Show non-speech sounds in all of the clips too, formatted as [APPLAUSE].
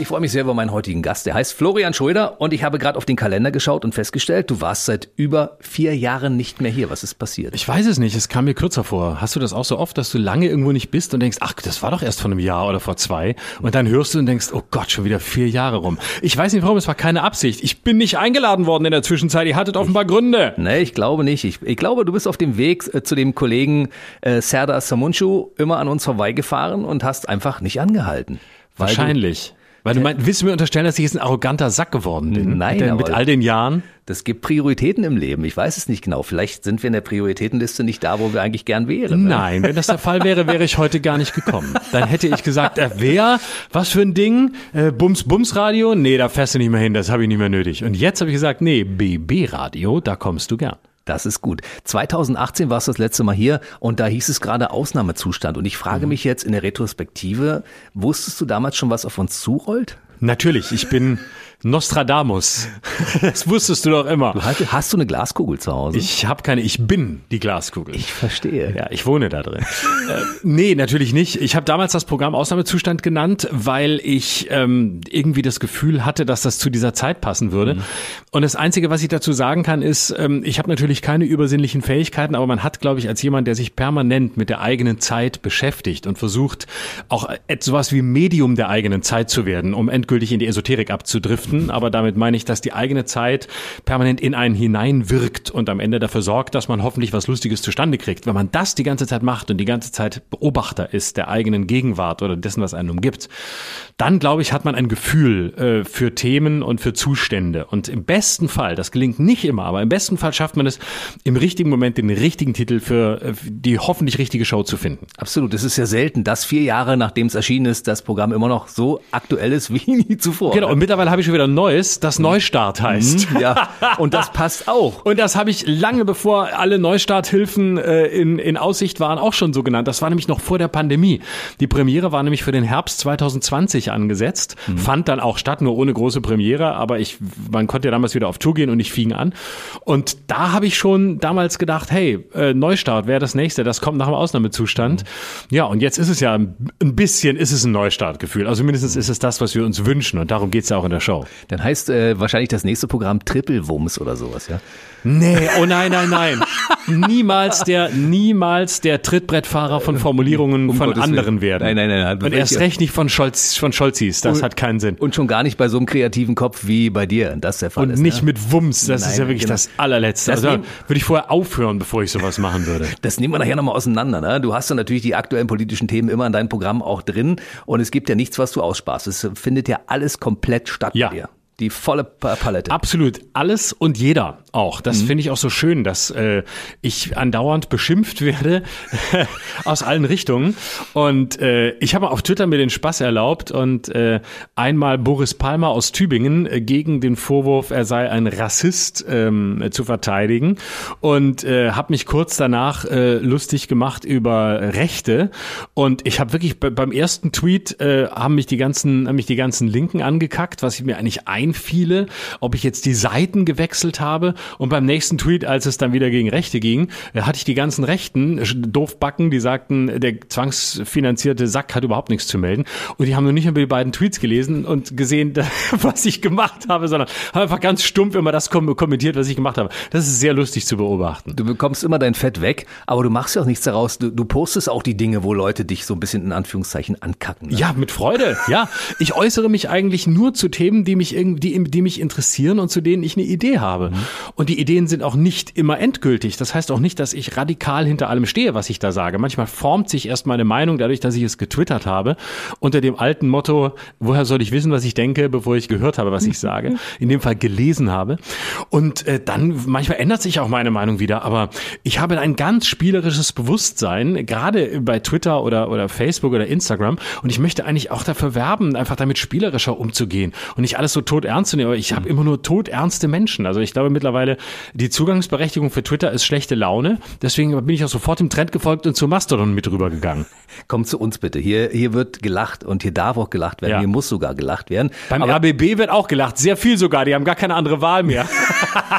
Ich freue mich sehr über meinen heutigen Gast. Der heißt Florian Schröder und ich habe gerade auf den Kalender geschaut und festgestellt, du warst seit über vier Jahren nicht mehr hier. Was ist passiert? Ich weiß es nicht, es kam mir kürzer vor. Hast du das auch so oft, dass du lange irgendwo nicht bist und denkst, ach, das war doch erst vor einem Jahr oder vor zwei und dann hörst du und denkst, oh Gott, schon wieder vier Jahre rum. Ich weiß nicht warum, es war keine Absicht. Ich bin nicht eingeladen worden in der Zwischenzeit. Ihr hattet offenbar Gründe. Nee, ich glaube nicht. Ich, ich glaube, du bist auf dem Weg äh, zu dem Kollegen äh, Serdar Samuncu immer an uns vorbeigefahren und hast einfach nicht angehalten. Wahrscheinlich. Weil du meinst, willst du mir unterstellen, dass ich jetzt ein arroganter Sack geworden bin? Nein, aber- mit all den Jahren. Das gibt Prioritäten im Leben. Ich weiß es nicht genau. Vielleicht sind wir in der Prioritätenliste nicht da, wo wir eigentlich gern wären. ne? Nein, wenn das der Fall wäre, wäre ich heute gar nicht gekommen. Dann hätte ich gesagt, äh, wer? Was für ein Ding? Äh, Bums Bums Radio? Nee, da fährst du nicht mehr hin, das habe ich nicht mehr nötig. Und jetzt habe ich gesagt, nee, BB Radio, da kommst du gern. Das ist gut. 2018 warst du das letzte Mal hier und da hieß es gerade Ausnahmezustand. Und ich frage mich jetzt in der Retrospektive, wusstest du damals schon, was auf uns zurollt? Natürlich, ich bin Nostradamus. [LAUGHS] Das wusstest du doch immer. Du hast, hast du eine Glaskugel zu Hause? Ich habe keine, ich bin die Glaskugel. ich verstehe. Ja, ich wohne da drin. äh, nee, natürlich nicht. Ich habe damals das Programm Ausnahmezustand genannt, weil ich ähm, irgendwie das Gefühl hatte, dass das zu dieser Zeit passen würde. Und das Einzige, was ich dazu sagen kann, ist, ähm, ich habe natürlich keine übersinnlichen Fähigkeiten, aber man hat, glaube ich, als jemand, der sich permanent mit der eigenen Zeit beschäftigt und versucht, auch etwas wie Medium der eigenen Zeit zu werden, um endgültig in die Esoterik abzudriften. Aber damit meine ich, dass die eigene Zeit permanent in einen hineinwirkt und am Ende dafür sorgt, dass man hoffentlich was Lustiges zustande kriegt. Wenn man das die ganze Zeit macht und die ganze Zeit Beobachter ist der eigenen Gegenwart oder dessen, was einen umgibt, dann glaube ich, hat man ein Gefühl äh, für Themen und für Zustände. Und im besten Fall, das gelingt nicht immer, aber im besten Fall schafft man es, im richtigen Moment den richtigen Titel für äh, die hoffentlich richtige Show zu finden. Absolut. Es ist ja selten, dass vier Jahre nachdem es erschienen ist, das Programm immer noch so aktuell ist wie nie zuvor. Genau, und mittlerweile habe ich schon wieder ein neues, das Neustart heißt. Ja, und das [LAUGHS] passt auch. Und das habe ich lange bevor alle Neustarthilfen äh, in, in Aussicht waren auch schon so genannt. Das war nämlich noch vor der Pandemie. Die Premiere war nämlich für den Herbst 2020 angesetzt, fand dann auch statt, nur ohne große Premiere, aber ich, man konnte ja damals wieder auf Tour gehen und ich fing an. Und da habe ich schon damals gedacht, hey, äh, Neustart wäre das nächste, das kommt nach dem Ausnahmezustand. Ja, und jetzt ist es ja ein bisschen, ist es ein Neustartgefühl. Also mindestens ist es das, was wir uns wünschen und darum geht's ja auch in der Show. Dann heißt äh, wahrscheinlich das nächste Programm Triple Wumms oder sowas, ja? Nee, oh nein, nein, nein. Niemals der, niemals der Trittbrettfahrer von Formulierungen Um von Gottes anderen Willen. werden. Nein, nein, nein. Und erst recht nicht von Scholz, von Scholzis. Das hat keinen Sinn. Und schon gar nicht bei so einem kreativen Kopf wie bei dir, das der Fall Und ist. nicht ne? mit Wumms. Das Nein, ist ja wirklich genau. das allerletzte. Das also, würde ich vorher aufhören, bevor ich sowas machen würde. [LAUGHS] Das nehmen wir nachher nochmal auseinander. Ne? Du hast ja natürlich die aktuellen politischen Themen immer in deinem Programm auch drin und es gibt ja nichts, was du aussparst. Es findet ja alles komplett statt Ja. bei dir. Die volle Pa- Palette. Absolut. Alles und jeder auch. Das finde ich auch so schön, dass äh, ich andauernd beschimpft werde [LAUGHS] aus allen Richtungen. Und äh, ich habe auf Twitter mir den Spaß erlaubt und äh, einmal Boris Palmer aus Tübingen äh, gegen den Vorwurf, er sei ein Rassist ähm, zu verteidigen. Und äh, habe mich kurz danach äh, lustig gemacht über Rechte. Und ich habe wirklich bei, beim ersten Tweet äh, haben mich die ganzen, haben mich die ganzen Linken angekackt, was ich mir eigentlich einfiele, ob ich jetzt die Seiten gewechselt habe. Und beim nächsten Tweet, als es dann wieder gegen Rechte ging, äh, hatte ich die ganzen Rechten, äh, Doofbacken, die sagten, der zwangsfinanzierte Sack hat überhaupt nichts zu melden. Und die haben nur nicht nur die beiden Tweets gelesen und gesehen, [LAUGHS] was ich gemacht habe, sondern haben einfach ganz stumpf immer das kom kommentiert, was ich gemacht habe. Das ist sehr lustig zu beobachten. Du bekommst immer dein Fett weg, aber du machst ja auch nichts daraus. Du, du postest auch die Dinge, wo Leute dich so ein bisschen in Anführungszeichen ankacken. Ne? Ja, mit Freude. Ja, ich äußere mich eigentlich nur zu Themen, die mich irgendwie, die, die mich interessieren und zu denen ich eine Idee habe. Und die Ideen sind auch nicht immer endgültig. Das heißt auch nicht, dass ich radikal hinter allem stehe, was ich da sage. Manchmal formt sich erst meine Meinung dadurch, dass ich es getwittert habe, unter dem alten Motto, woher soll ich wissen, was ich denke, bevor ich gehört habe, was ich sage. [LAUGHS] In dem Fall gelesen habe. Und äh, dann manchmal ändert sich auch meine Meinung wieder, aber ich habe ein ganz spielerisches Bewusstsein, gerade bei Twitter oder, oder Facebook oder Instagram. Und ich möchte eigentlich auch dafür werben, einfach damit spielerischer umzugehen und nicht alles so tot ernst zu nehmen, aber ich habe immer nur todernste Menschen. Also ich glaube mittlerweile, die Zugangsberechtigung für Twitter ist schlechte Laune. Deswegen bin ich auch sofort im Trend gefolgt und zu Mastodon mit rübergegangen. [LAUGHS] Komm zu uns bitte. Hier, hier wird gelacht und hier darf auch gelacht werden. Ja. Hier muss sogar gelacht werden. Beim Aber RBB wird auch gelacht, sehr viel sogar. Die haben gar keine andere Wahl mehr.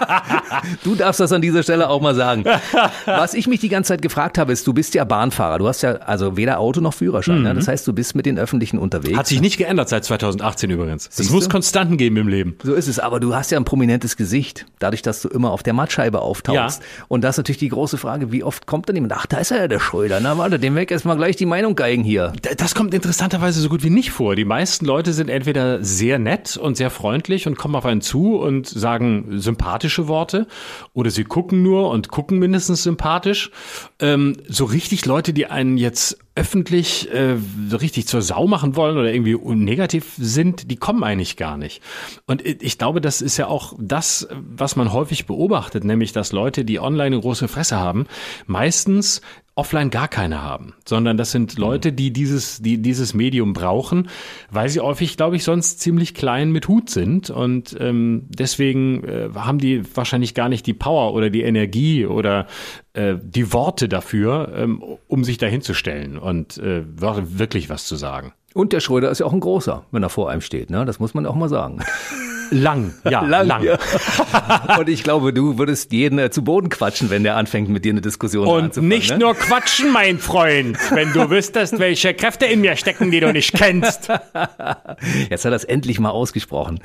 [LAUGHS] du darfst das an dieser Stelle auch mal sagen. [LAUGHS] Was ich mich die ganze Zeit gefragt habe, ist, du bist ja Bahnfahrer. Du hast ja also weder Auto noch Führerschein. Ne? Das heißt, du bist mit den Öffentlichen unterwegs. Mhm. Hat sich nicht geändert seit 2018 übrigens. Es muss? Konstanten geben im Leben. So ist es, aber du hast ja ein prominentes Gesicht, dadurch, dass du immer auf der Mattscheibe auftauchst. Ja. Und das ist natürlich die große Frage, wie oft kommt dann jemand, ach, da ist er ja der Schröder, na warte, dem weg erstmal gleich die Meinung geigen hier. Das kommt interessanterweise so gut wie nicht vor. Die meisten Leute sind entweder sehr nett und sehr freundlich und kommen auf einen zu und sagen sympathische Worte oder sie gucken nur und gucken mindestens sympathisch. Ähm, so richtig Leute, die einen jetzt öffentlich äh, so richtig zur Sau machen wollen oder irgendwie negativ sind, die kommen eigentlich gar nicht. Und ich glaube, das ist ja auch das, was man häufig beobachtet, nämlich dass Leute, die online eine große Fresse haben, meistens offline gar keine haben, sondern das sind Leute, die dieses, die dieses Medium brauchen, weil sie häufig, glaube ich, sonst ziemlich klein mit Hut sind und ähm, deswegen äh, haben die wahrscheinlich gar nicht die Power oder die Energie oder äh, die Worte dafür, ähm, um sich dahinzustellen und äh, wirklich was zu sagen. Und der Schröder ist ja auch ein großer, wenn er vor einem steht, ne? Das muss man auch mal sagen. [LAUGHS] Lang, ja, [LAUGHS] lang. ja. [LAUGHS] Und ich glaube, du würdest jeden äh, zu Boden quatschen, wenn der anfängt, mit dir eine Diskussion Und anzufangen. nicht ne? nur quatschen, mein Freund, wenn du wüsstest, welche Kräfte in mir stecken, die du nicht kennst. [LAUGHS] Jetzt hat er es endlich mal ausgesprochen.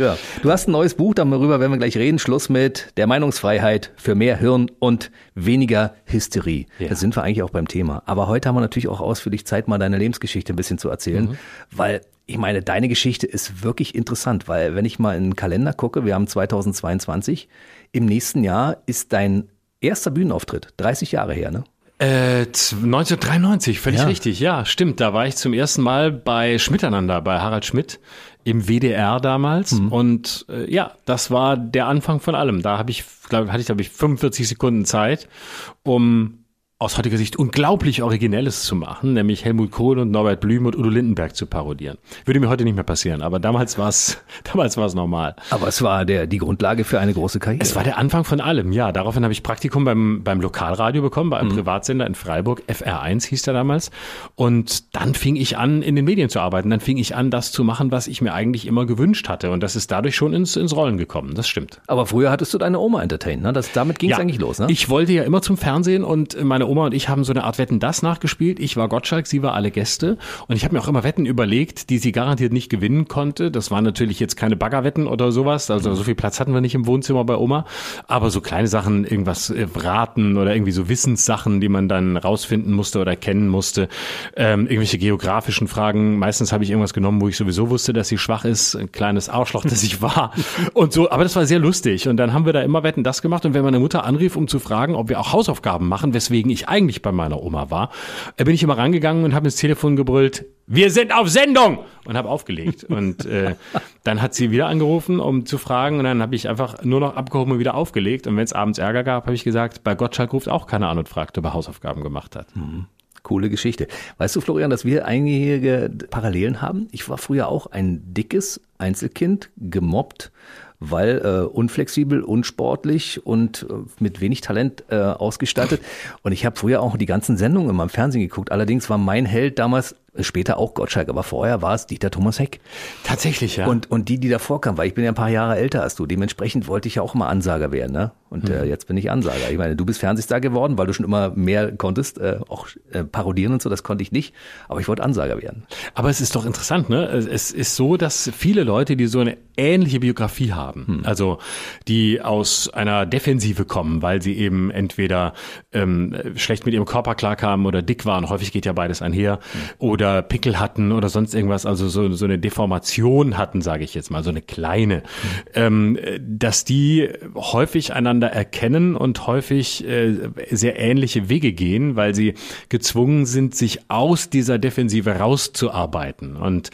Ja. Du hast ein neues Buch, darüber werden wir gleich reden. Schluss mit der Meinungsfreiheit für mehr Hirn und weniger Hysterie. Ja. Da sind wir eigentlich auch beim Thema. Aber heute haben wir natürlich auch ausführlich Zeit, mal deine Lebensgeschichte ein bisschen zu erzählen, Mhm. weil ich meine, deine Geschichte ist wirklich interessant, weil wenn ich mal in den Kalender gucke, wir haben 2022, im nächsten Jahr ist dein erster Bühnenauftritt, 30 Jahre her, ne? Äh, z- 1993, völlig Ja. richtig. Ja, stimmt. Da war ich zum ersten Mal bei Schmiteinander, bei Harald Schmidt im WDR damals. Und äh, ja, das war der Anfang von allem. Da habe ich, glaub, hatte ich, glaube ich, 45 Sekunden Zeit, um aus heutiger Sicht unglaublich Originelles zu machen, nämlich Helmut Kohl und Norbert Blüm und Udo Lindenberg zu parodieren. Würde mir heute nicht mehr passieren, aber damals war es [LAUGHS] damals war es normal. Aber es war der, die Grundlage für eine große Karriere. Es war der Anfang von allem, ja. Daraufhin habe ich Praktikum beim, beim Lokalradio bekommen, bei einem Privatsender in Freiburg, FR1 hieß der damals. Und dann fing ich an, in den Medien zu arbeiten. Dann fing ich an, das zu machen, was ich mir eigentlich immer gewünscht hatte. Und das ist dadurch schon ins, ins Rollen gekommen. Das stimmt. Aber früher hattest du deine Oma entertained, ne? Das, damit ging es eigentlich los, ne? Ich wollte ja immer zum Fernsehen und meine Oma und ich haben so eine Art Wetten das nachgespielt. Ich war Gottschalk, sie war alle Gäste. Und ich habe mir auch immer Wetten überlegt, die sie garantiert nicht gewinnen konnte. Das waren natürlich jetzt keine Baggerwetten oder sowas. Also so viel Platz hatten wir nicht im Wohnzimmer bei Oma. Aber so kleine Sachen, irgendwas äh, raten oder irgendwie so Wissenssachen, die man dann rausfinden musste oder kennen musste. Ähm, irgendwelche geografischen Fragen. Meistens habe ich irgendwas genommen, wo ich sowieso wusste, dass sie schwach ist. Ein kleines Arschloch, das ich war. [LAUGHS] Und so, aber das war sehr lustig. Und dann haben wir da immer Wetten das gemacht. Und wenn meine Mutter anrief, um zu fragen, ob wir auch Hausaufgaben machen, weswegen ich eigentlich bei meiner Oma war, äh, bin ich immer rangegangen und habe ins Telefon gebrüllt, wir sind auf Sendung! Und habe aufgelegt. Und äh, [LAUGHS] dann hat sie wieder angerufen, um zu fragen. Und dann habe ich einfach nur noch abgehoben und wieder aufgelegt. Und wenn es abends Ärger gab, habe ich gesagt, bei Gottschalk ruft auch keiner an und fragt, ob er Hausaufgaben gemacht hat. Coole Geschichte. Weißt du, Florian, dass wir einige Parallelen haben? Ich war früher auch ein dickes Einzelkind, gemobbt, weil äh, unflexibel, unsportlich und äh, mit wenig Talent äh, ausgestattet. Und ich habe früher auch die ganzen Sendungen immer im Fernsehen geguckt. Allerdings war mein Held damals später auch Gottschalk, aber vorher war es Dieter Thomas Heck. Tatsächlich, ja. Und, und die, die davor kamen, weil ich bin ja ein paar Jahre älter als du. Dementsprechend wollte ich ja auch mal Ansager werden. Ne? Und Mhm. äh, jetzt bin ich Ansager. Ich meine, du bist Fernsehstar geworden, weil du schon immer mehr konntest. Äh, auch äh, parodieren und so, das konnte ich nicht. Aber ich wollte Ansager werden. Aber es ist doch interessant, ne? Es ist so, dass viele Leute, die so eine ähnliche Biografie haben, also die aus einer Defensive kommen, weil sie eben entweder ähm, schlecht mit ihrem Körper klarkamen oder dick waren, häufig geht ja beides einher, oder Pickel hatten oder sonst irgendwas, also so, so eine Deformation hatten, sage ich jetzt mal, so eine kleine, ähm, dass die häufig einander erkennen und häufig äh, sehr ähnliche Wege gehen, weil sie gezwungen sind, sich aus dieser Defensive rauszuarbeiten. Und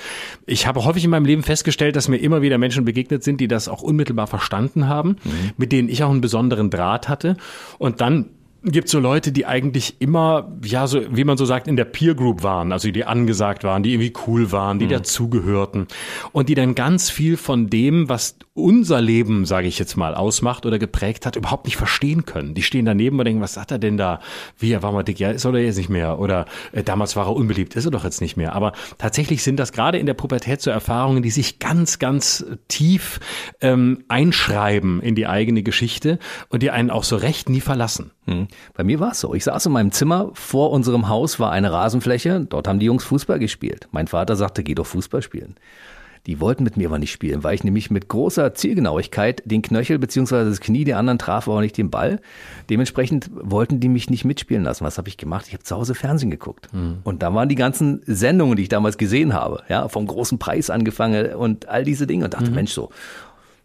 ich habe häufig in meinem Leben festgestellt, dass mir immer wieder Menschen begegnet sind, die das auch unmittelbar verstanden haben, mit denen ich auch einen besonderen Draht hatte. Und dann gibt so Leute, die eigentlich immer, ja, so, wie man so sagt, in der Peer Group waren, also die angesagt waren, die irgendwie cool waren, die mhm. dazugehörten und die dann ganz viel von dem, was unser Leben, sage ich jetzt mal, ausmacht oder geprägt hat, überhaupt nicht verstehen können. Die stehen daneben und denken, was hat er denn da? Wie, er war mal dick? Ja, ist er jetzt nicht mehr? Oder äh, damals war er unbeliebt, ist er doch jetzt nicht mehr. Aber tatsächlich sind das gerade in der Pubertät so Erfahrungen, die sich ganz, ganz tief ähm, einschreiben in die eigene Geschichte und die einen auch so recht nie verlassen. Hm. Bei mir war es so. Ich saß in meinem Zimmer, vor unserem Haus war eine Rasenfläche, dort haben die Jungs Fußball gespielt. Mein Vater sagte, geh doch Fußball spielen. Die wollten mit mir aber nicht spielen, weil ich nämlich mit großer Zielgenauigkeit den Knöchel bzw. das Knie der anderen traf, aber nicht den Ball. Dementsprechend wollten die mich nicht mitspielen lassen. Was habe ich gemacht? Ich habe zu Hause Fernsehen geguckt. Mhm. Und da waren die ganzen Sendungen, die ich damals gesehen habe, ja, vom großen Preis angefangen und all diese Dinge und dachte, mhm. Mensch, so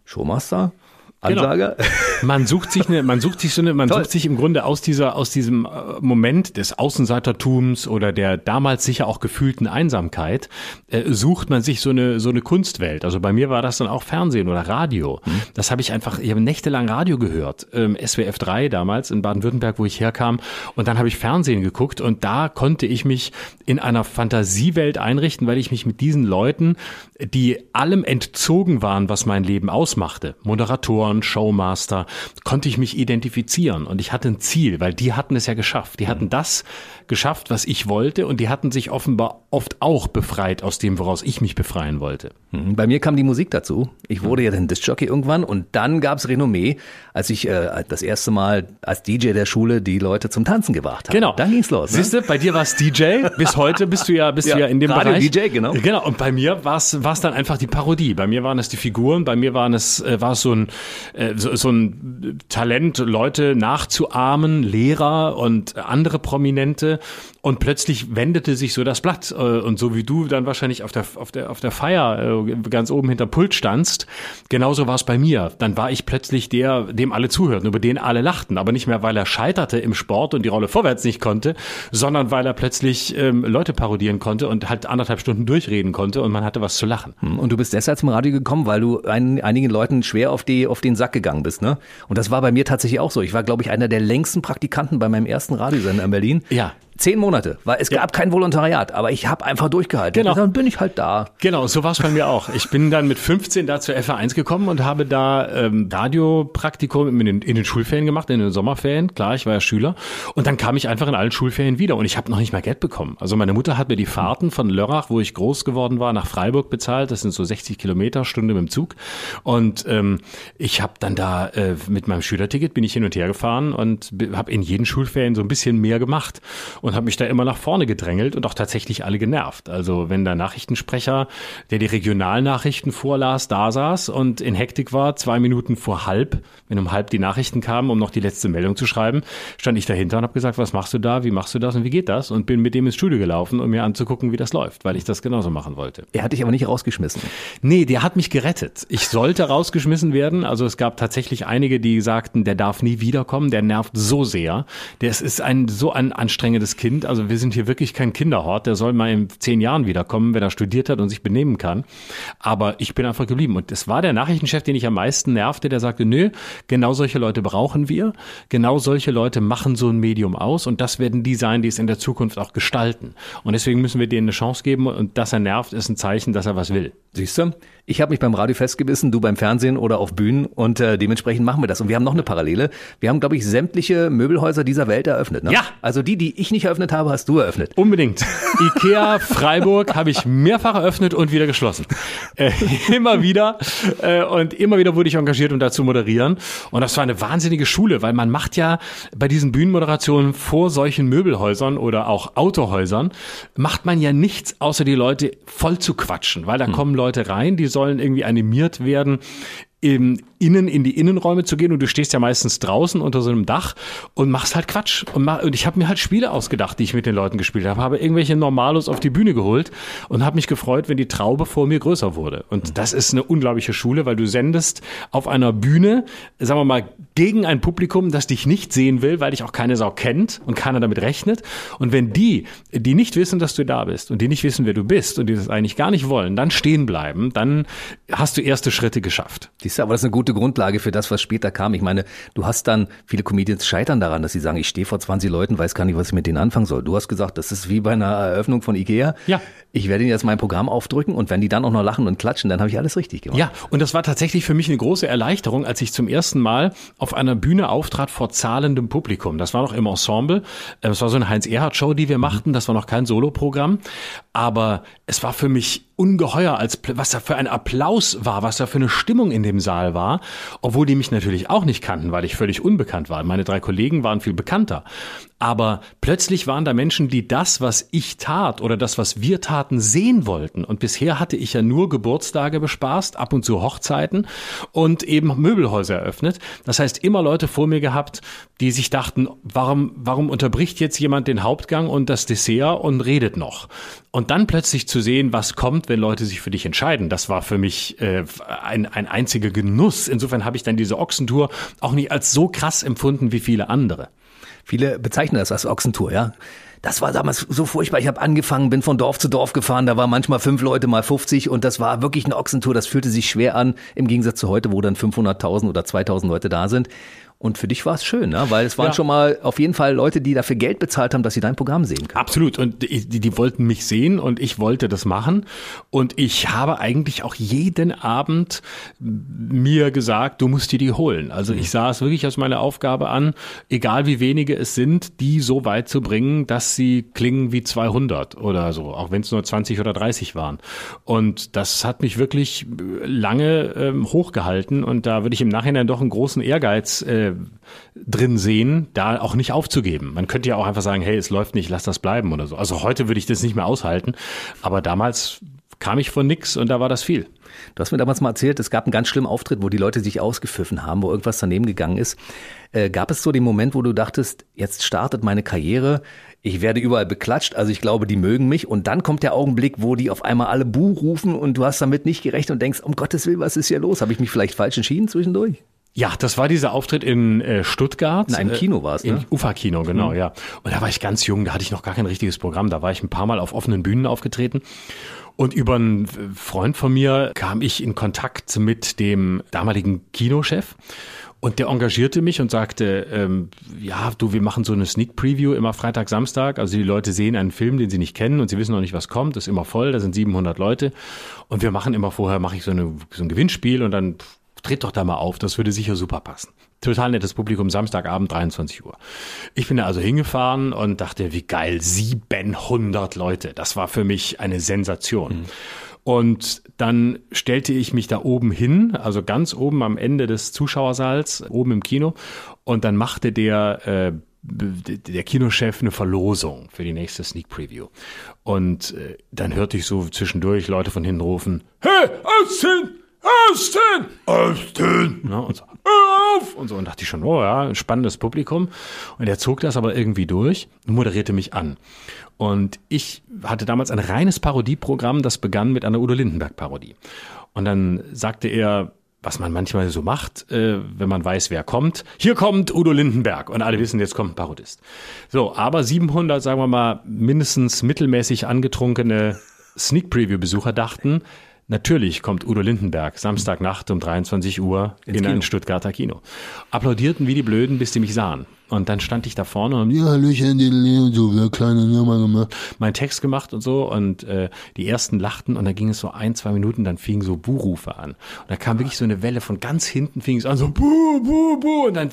Showmaster. Ansage. Genau. Man sucht sich eine, man sucht sich so eine, man Toll. sucht sich im Grunde aus dieser, aus diesem äh, Moment des Außenseitertums oder der damals sicher auch gefühlten Einsamkeit, äh, sucht man sich so eine, so eine Kunstwelt. Also bei mir war das dann auch Fernsehen oder Radio. Mhm. Das habe ich einfach, ich habe nächtelang Radio gehört, ähm, SWF 3 damals in Baden-Württemberg, wo ich herkam. Und dann habe ich Fernsehen geguckt und da konnte ich mich in einer Fantasiewelt einrichten, weil ich mich mit diesen Leuten, die allem entzogen waren, was mein Leben ausmachte, Moderatoren, Moderatoren, Showmaster, konnte ich mich identifizieren und ich hatte ein Ziel, weil die hatten es ja geschafft. Die hatten das geschafft, was ich wollte und die hatten sich offenbar oft auch befreit aus dem, woraus ich mich befreien wollte. Mhm. Bei mir kam die Musik dazu. Ich wurde ja dann Disc-Jockey irgendwann und dann gab's Renommee, als ich äh, das erste Mal als DJ der Schule die Leute zum Tanzen gebracht habe. Genau. Dann ging's los. Ne? Siehst du, bei dir war's DJ. Bis heute bist du ja, bist ja, du ja in dem Radio Bereich. DJ, genau. Genau. Und bei mir war's war's dann einfach die Parodie. Bei mir waren es die Figuren. Bei mir waren es äh, war es so ein äh, so, so ein Talent, Leute nachzuahmen, Lehrer und andere Prominente. Und plötzlich wendete sich so das Blatt. Äh, und so wie du dann wahrscheinlich auf der, auf der, auf der Feier äh, ganz oben hinter Pult standst, genauso war es bei mir. Dann war ich plötzlich der, dem alle zuhörten, über den alle lachten. Aber nicht mehr, weil er scheiterte im Sport und die Rolle vorwärts nicht konnte, sondern weil er plötzlich ähm, Leute parodieren konnte und halt anderthalb Stunden durchreden konnte und man hatte was zu lachen. Hm, und du bist deshalb zum Radio gekommen, weil du ein, einigen Leuten schwer auf, die, auf den Sack gegangen bist, ne? Und das war bei mir tatsächlich auch so. Ich war, glaube ich, einer der längsten Praktikanten bei meinem ersten Radiosender in Berlin. Ja. Zehn Monate, weil es ja. gab kein Volontariat, aber ich habe einfach durchgehalten. Genau. Dann bin ich halt da. Genau, so war es bei mir auch. Ich bin dann mit 15 da zur FA1 gekommen und habe da ähm, Radiopraktikum in den, in den Schulferien gemacht, in den Sommerferien. Klar, ich war ja Schüler. Und dann kam ich einfach in allen Schulferien wieder und ich habe noch nicht mal Geld bekommen. Also meine Mutter hat mir die Fahrten von Lörrach, wo ich groß geworden war, nach Freiburg bezahlt. Das sind so 60 Kilometer, Stunde mit dem Zug. Und ähm, ich habe dann da äh, mit meinem Schülerticket bin ich hin und her gefahren und habe in jeden Schulferien so ein bisschen mehr gemacht und habe mich da immer nach vorne gedrängelt und auch tatsächlich alle genervt. Also wenn der Nachrichtensprecher, der die Regionalnachrichten vorlas, da saß und in Hektik war, zwei Minuten vor halb, wenn um halb die Nachrichten kamen, um noch die letzte Meldung zu schreiben, stand ich dahinter und habe gesagt, was machst du da, wie machst du das und wie geht das? Und bin mit dem ins Studio gelaufen, um mir anzugucken, wie das läuft, weil ich das genauso machen wollte. Er hat dich aber nicht rausgeschmissen. Nee, der hat mich gerettet. Ich sollte rausgeschmissen werden. Also es gab tatsächlich einige, die sagten, der darf nie wiederkommen, der nervt so sehr. Der ist ein so ein anstrengendes Kind. Also also wir sind hier wirklich kein Kinderhort. Der soll mal in zehn Jahren wiederkommen, wenn er studiert hat und sich benehmen kann. Aber ich bin einfach geblieben. Und es war der Nachrichtenchef, den ich am meisten nervte, der sagte, nö, genau solche Leute brauchen wir. Genau solche Leute machen so ein Medium aus. Und das werden die sein, die es in der Zukunft auch gestalten. Und deswegen müssen wir denen eine Chance geben. Und dass er nervt, ist ein Zeichen, dass er was will. Siehst du? Ich habe mich beim Radio festgebissen, du beim Fernsehen oder auf Bühnen und äh, dementsprechend machen wir das. Und wir haben noch eine Parallele. Wir haben, glaube ich, sämtliche Möbelhäuser dieser Welt eröffnet. Ne? Ja. Also die, die ich nicht eröffnet habe, hast du eröffnet. Unbedingt. Ikea Freiburg habe ich mehrfach eröffnet und wieder geschlossen. Äh, immer wieder. Äh, und immer wieder wurde ich engagiert, um da zu moderieren. Und das war eine wahnsinnige Schule, weil man macht ja bei diesen Bühnenmoderationen vor solchen Möbelhäusern oder auch Autohäusern, macht man ja nichts, außer die Leute voll zu quatschen, weil da hm. kommen Leute rein, die sollen irgendwie animiert werden, im innen in die Innenräume zu gehen. Und du stehst ja meistens draußen unter so einem Dach und machst halt Quatsch. Und, mach, und ich habe mir halt Spiele ausgedacht, die ich mit den Leuten gespielt habe, habe irgendwelche Normalos auf die Bühne geholt und habe mich gefreut, wenn die Traube vor mir größer wurde. Und das ist eine unglaubliche Schule, weil du sendest auf einer Bühne, sagen wir mal, gegen ein Publikum, das dich nicht sehen will, weil dich auch keine Sau kennt und keiner damit rechnet. Und wenn die, die nicht wissen, dass du da bist und die nicht wissen, wer du bist und die das eigentlich gar nicht wollen, dann stehen bleiben, dann hast du erste Schritte geschafft. Siehst du, aber das ist eine gute gute Grundlage für das, was später kam. Ich meine, du hast dann, viele Comedians scheitern daran, dass sie sagen, ich stehe vor 20 Leuten, weiß gar nicht, was ich mit denen anfangen soll. Du hast gesagt, das ist wie bei einer Eröffnung von Ikea. Ja. Ich werde ihnen jetzt mein Programm aufdrücken und wenn die dann auch noch lachen und klatschen, dann habe ich alles richtig gemacht. Ja, und das war tatsächlich für mich eine große Erleichterung, als ich zum ersten Mal auf einer Bühne auftrat vor zahlendem Publikum. Das war noch im Ensemble. Es war so eine Heinz-Erhardt-Show, die wir machten. Das war noch kein Soloprogramm. Aber es war für mich ungeheuer, als was da für ein Applaus war, was da für eine Stimmung in dem Saal war, obwohl die mich natürlich auch nicht kannten, weil ich völlig unbekannt war. Meine drei Kollegen waren viel bekannter. Aber plötzlich waren da Menschen, die das, was ich tat oder das, was wir taten, sehen wollten. Und bisher hatte ich ja nur Geburtstage bespaßt, ab und zu Hochzeiten und eben Möbelhäuser eröffnet. Das heißt, immer Leute vor mir gehabt, die sich dachten, warum, warum unterbricht jetzt jemand den Hauptgang und das Dessert und redet noch? Und dann plötzlich zu sehen, was kommt, wenn Leute sich für dich entscheiden, das war für mich äh, ein, ein einziger Genuss. Insofern habe ich dann diese Ochsentour auch nicht als so krass empfunden wie viele andere. Viele bezeichnen das als Ochsentour, ja. Das war damals so furchtbar. Ich habe angefangen, bin von Dorf zu Dorf gefahren. Da war manchmal fünf Leute, mal 50 und das war wirklich eine Ochsentour. Das fühlte sich schwer an im Gegensatz zu heute, wo dann 500.000 oder 2.000 Leute da sind. Und für dich war es schön, ne? weil es waren ja. schon mal auf jeden Fall Leute, die dafür Geld bezahlt haben, dass sie dein Programm sehen können. Absolut. Und die, die wollten mich sehen und ich wollte das machen. Und ich habe eigentlich auch jeden Abend mir gesagt, du musst dir die holen. Also ich sah es wirklich als meine Aufgabe an, egal wie wenige es sind, die so weit zu bringen, dass sie klingen wie 200 oder so, auch wenn es nur 20 oder 30 waren. Und das hat mich wirklich lange ähm, hochgehalten. Und da würde ich im Nachhinein doch einen großen Ehrgeiz äh, drin sehen, da auch nicht aufzugeben. Man könnte ja auch einfach sagen, hey, es läuft nicht, lass das bleiben oder so. Also heute würde ich das nicht mehr aushalten, aber damals kam ich von nix und da war das viel. Du hast mir damals mal erzählt, es gab einen ganz schlimmen Auftritt, wo die Leute sich ausgepfiffen haben, wo irgendwas daneben gegangen ist. Äh, gab es so den Moment, wo du dachtest, jetzt startet meine Karriere, ich werde überall beklatscht, also ich glaube, die mögen mich. Und dann kommt der Augenblick, wo die auf einmal alle Buh rufen und du hast damit nicht gerechnet und denkst, um Gottes Willen, was ist hier los? Habe ich mich vielleicht falsch entschieden zwischendurch? Ja, das war dieser Auftritt in äh, Stuttgart. In einem Kino war es, ne? Im Ufa-Kino, genau, mhm. ja. Und da war ich ganz jung, da hatte ich noch gar kein richtiges Programm. Da war ich ein paar Mal auf offenen Bühnen aufgetreten. Und über einen Freund von mir kam ich in Kontakt mit dem damaligen Kinochef. Und der engagierte mich und sagte, ähm, ja, du, wir machen so eine Sneak Preview immer Freitag, Samstag. Also die Leute sehen einen Film, den sie nicht kennen und sie wissen noch nicht, was kommt. Das ist immer voll, da sind 700 Leute. Und wir machen immer vorher, mache ich so, eine, so ein Gewinnspiel und dann tritt doch da mal auf, das würde sicher super passen. Total nettes Publikum, Samstagabend, 23 Uhr. Ich bin da also hingefahren und dachte, wie geil, 700 Leute. Das war für mich eine Sensation. Mhm. Und dann stellte ich mich da oben hin, also ganz oben am Ende des Zuschauersaals, oben im Kino. Und dann machte der äh, der Kinochef eine Verlosung für die nächste Sneak Preview. Und äh, dann hörte ich so zwischendurch Leute von hinten rufen, Hey, Austin! Austin! Austin! Ja, und so, auf! Und so, und dachte ich schon, oh ja, ein spannendes Publikum. Und er zog das aber irgendwie durch und moderierte mich an. Und ich hatte damals ein reines Parodieprogramm, das begann mit einer Udo Lindenberg-Parodie. Und dann sagte er, was man manchmal so macht, äh, wenn man weiß, wer kommt. Hier kommt Udo Lindenberg und alle wissen, jetzt kommt ein Parodist. So, aber 700, sagen wir mal, mindestens mittelmäßig angetrunkene Sneak Preview Besucher dachten, Natürlich kommt Udo Lindenberg Samstagnacht um 23 Uhr Ins in Kino. ein Stuttgarter Kino. Applaudierten wie die Blöden, bis sie mich sahen. Und dann stand ich da vorne und ja, Hallöchen, die so eine kleine Nummer gemacht. Mein Text gemacht und so und äh, die ersten lachten und dann ging es so ein, zwei Minuten, dann fingen so Buhrufe an. Und da kam wirklich so eine Welle von ganz hinten fing es an so Buh, Buh, Buh und dann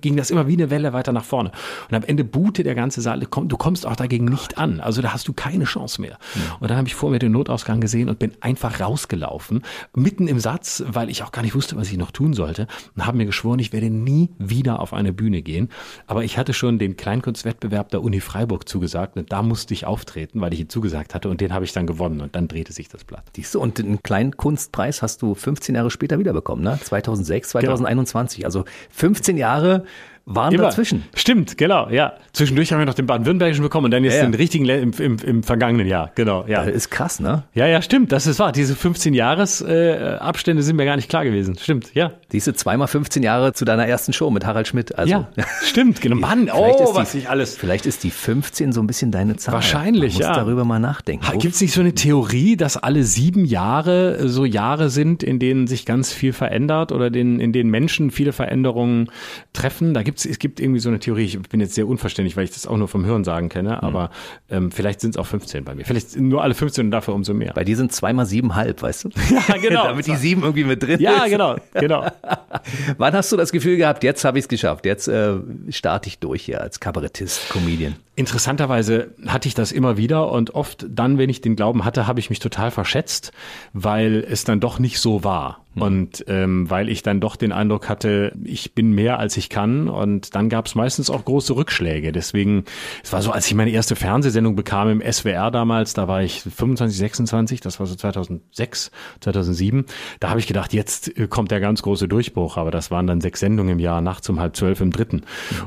ging das immer wie eine Welle weiter nach vorne. Und am Ende buhte der ganze Saal, du kommst auch dagegen nicht an. Also da hast du keine Chance mehr. Und dann habe ich vor mir den Notausgang gesehen und bin einfach rausgelaufen, mitten im Satz, weil ich auch gar nicht wusste, was ich noch tun sollte und habe mir geschworen, ich werde nie wieder auf eine Bühne gehen. Aber ich hatte schon den Kleinkunstwettbewerb der Uni Freiburg zugesagt und da musste ich auftreten, weil ich ihn zugesagt hatte und den habe ich dann gewonnen und dann drehte sich das Blatt. Siehst du, und den Kleinkunstpreis hast du 15 Jahre später wiederbekommen, ne? 2006, 2021. Genau. Also 15 Jahre waren Immer. dazwischen. Stimmt, genau, ja. Zwischendurch haben wir noch den Baden-Württembergischen bekommen und dann jetzt Ja, ja. den richtigen im, im, im vergangenen Jahr, genau, ja. Das ist krass, ne? Ja, ja, stimmt, das ist wahr. Diese 15 Jahres äh, sind mir gar nicht klar gewesen. Stimmt, ja. Du, zweimal 15 Jahre zu deiner ersten Show mit Harald Schmidt. Also, Ja, [LAUGHS] stimmt, genau. Mann, Vielleicht oh, ist die- was ich alles. Vielleicht ist die 15 so ein bisschen deine Zahl. Wahrscheinlich, Man muss ja. darüber mal nachdenken. Gibt es nicht so eine Theorie, dass alle sieben Jahre so Jahre sind, in denen sich ganz viel verändert oder den, in denen Menschen viele Veränderungen treffen? Da gibt's, es gibt irgendwie so eine Theorie. Ich bin jetzt sehr unverständlich, weil ich das auch nur vom Hörensagen kenne, aber ähm, vielleicht sind es auch 15 bei mir. Vielleicht sind nur alle 15 und dafür umso mehr. Bei dir sind zweimal siebenhalb, weißt du? [LAUGHS] Ja, genau. [LAUGHS] Damit die sieben irgendwie mit drin Ja, ist. genau, genau. [LAUGHS] Wann hast du das Gefühl gehabt, jetzt habe ich es geschafft, jetzt äh, starte ich durch hier als Kabarettist, Comedian? Interessanterweise hatte ich das immer wieder und oft dann, wenn ich den Glauben hatte, habe ich mich total verschätzt, weil es dann doch nicht so war. Und ähm, weil ich dann doch den Eindruck hatte, ich bin mehr als ich kann und dann gab es meistens auch große Rückschläge. Deswegen, es war so, als ich meine erste Fernsehsendung bekam im SWR damals, da war ich 25, 26, das war so 2006, 2007, da habe ich gedacht, jetzt äh, kommt der ganz große Durchbruch, aber das waren dann sechs Sendungen im Jahr, nachts um halb zwölf im dritten.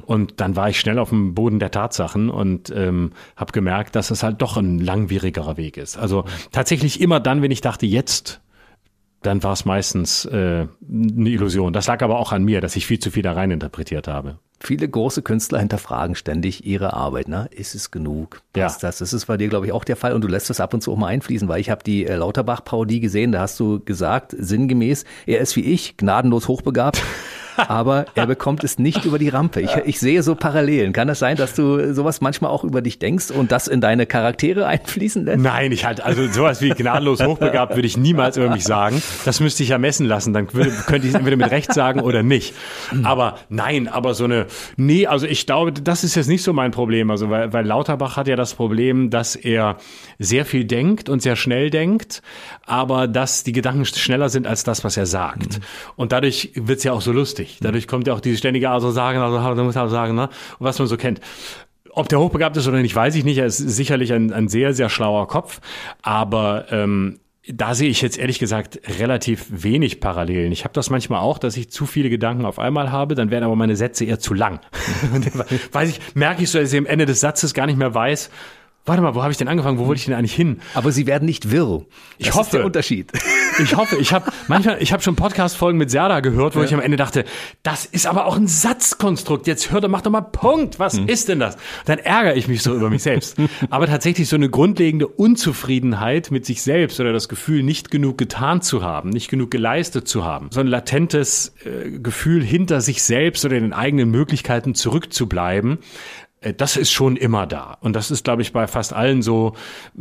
Und dann war ich schnell auf dem Boden der Tatsachen und ähm, habe gemerkt, dass es halt doch ein langwierigerer Weg ist. Also tatsächlich immer dann, wenn ich dachte, jetzt dann war es meistens äh, eine Illusion. Das lag aber auch an mir, dass ich viel zu viel da rein interpretiert habe. Viele große Künstler hinterfragen ständig ihre Arbeit. Ne? Ist es genug? Ja. Passt das? Das ist bei dir, glaube ich, auch der Fall. Und du lässt das ab und zu auch mal einfließen, weil ich habe die äh, Lauterbach-Parodie gesehen. Da hast du gesagt, sinngemäß, er ist wie ich, gnadenlos hochbegabt. [LAUGHS] aber er bekommt es nicht über die Rampe. Ich, ich sehe so Parallelen. Kann das sein, dass du sowas manchmal auch über dich denkst und das in deine Charaktere [LAUGHS] einfließen lässt? Nein, ich halt, also sowas wie gnadenlos hochbegabt würde ich niemals über mich sagen. Das müsste ich ja messen lassen. Dann würde, könnte ich es entweder mit Recht sagen oder nicht. Aber nein, aber so eine, nee, also ich glaube, das ist jetzt nicht so mein Problem. Also, weil, weil Lauterbach hat ja das Problem, dass er sehr viel denkt und sehr schnell denkt, aber dass die Gedanken schneller sind als das, was er sagt. Und dadurch wird's ja auch so lustig. Dadurch kommt ja auch diese ständige, also sagen, also, also muss er sagen, ne? Und was man so kennt. Ob der hochbegabt ist oder nicht, weiß ich nicht. Er ist sicherlich ein, ein sehr, sehr schlauer Kopf. Aber ähm, da sehe ich jetzt ehrlich gesagt relativ wenig Parallelen. Ich habe das manchmal auch, dass ich zu viele Gedanken auf einmal habe, dann werden aber meine Sätze eher zu lang. [LAUGHS] Weiß ich, merke ich so, dass ich am Ende des Satzes gar nicht mehr weiß, warte mal, wo habe ich denn angefangen, wo wollte ich denn eigentlich hin? Aber sie werden nicht wirr. Ich das hoffe. Ist der Unterschied. [LAUGHS] Ich hoffe, ich habe manchmal, ich habe schon Podcast-Folgen mit Serda gehört, wo ich am Ende dachte, das ist aber auch ein Satzkonstrukt. Jetzt hör doch, mach doch mal Punkt. Was ist denn das? Dann ärgere ich mich so über mich selbst. Aber tatsächlich so eine grundlegende Unzufriedenheit mit sich selbst oder das Gefühl, nicht genug getan zu haben, nicht genug geleistet zu haben. So ein latentes äh, Gefühl, hinter sich selbst oder den eigenen Möglichkeiten zurückzubleiben. Äh, Das ist schon immer da. Und das ist, glaube ich, bei fast allen so,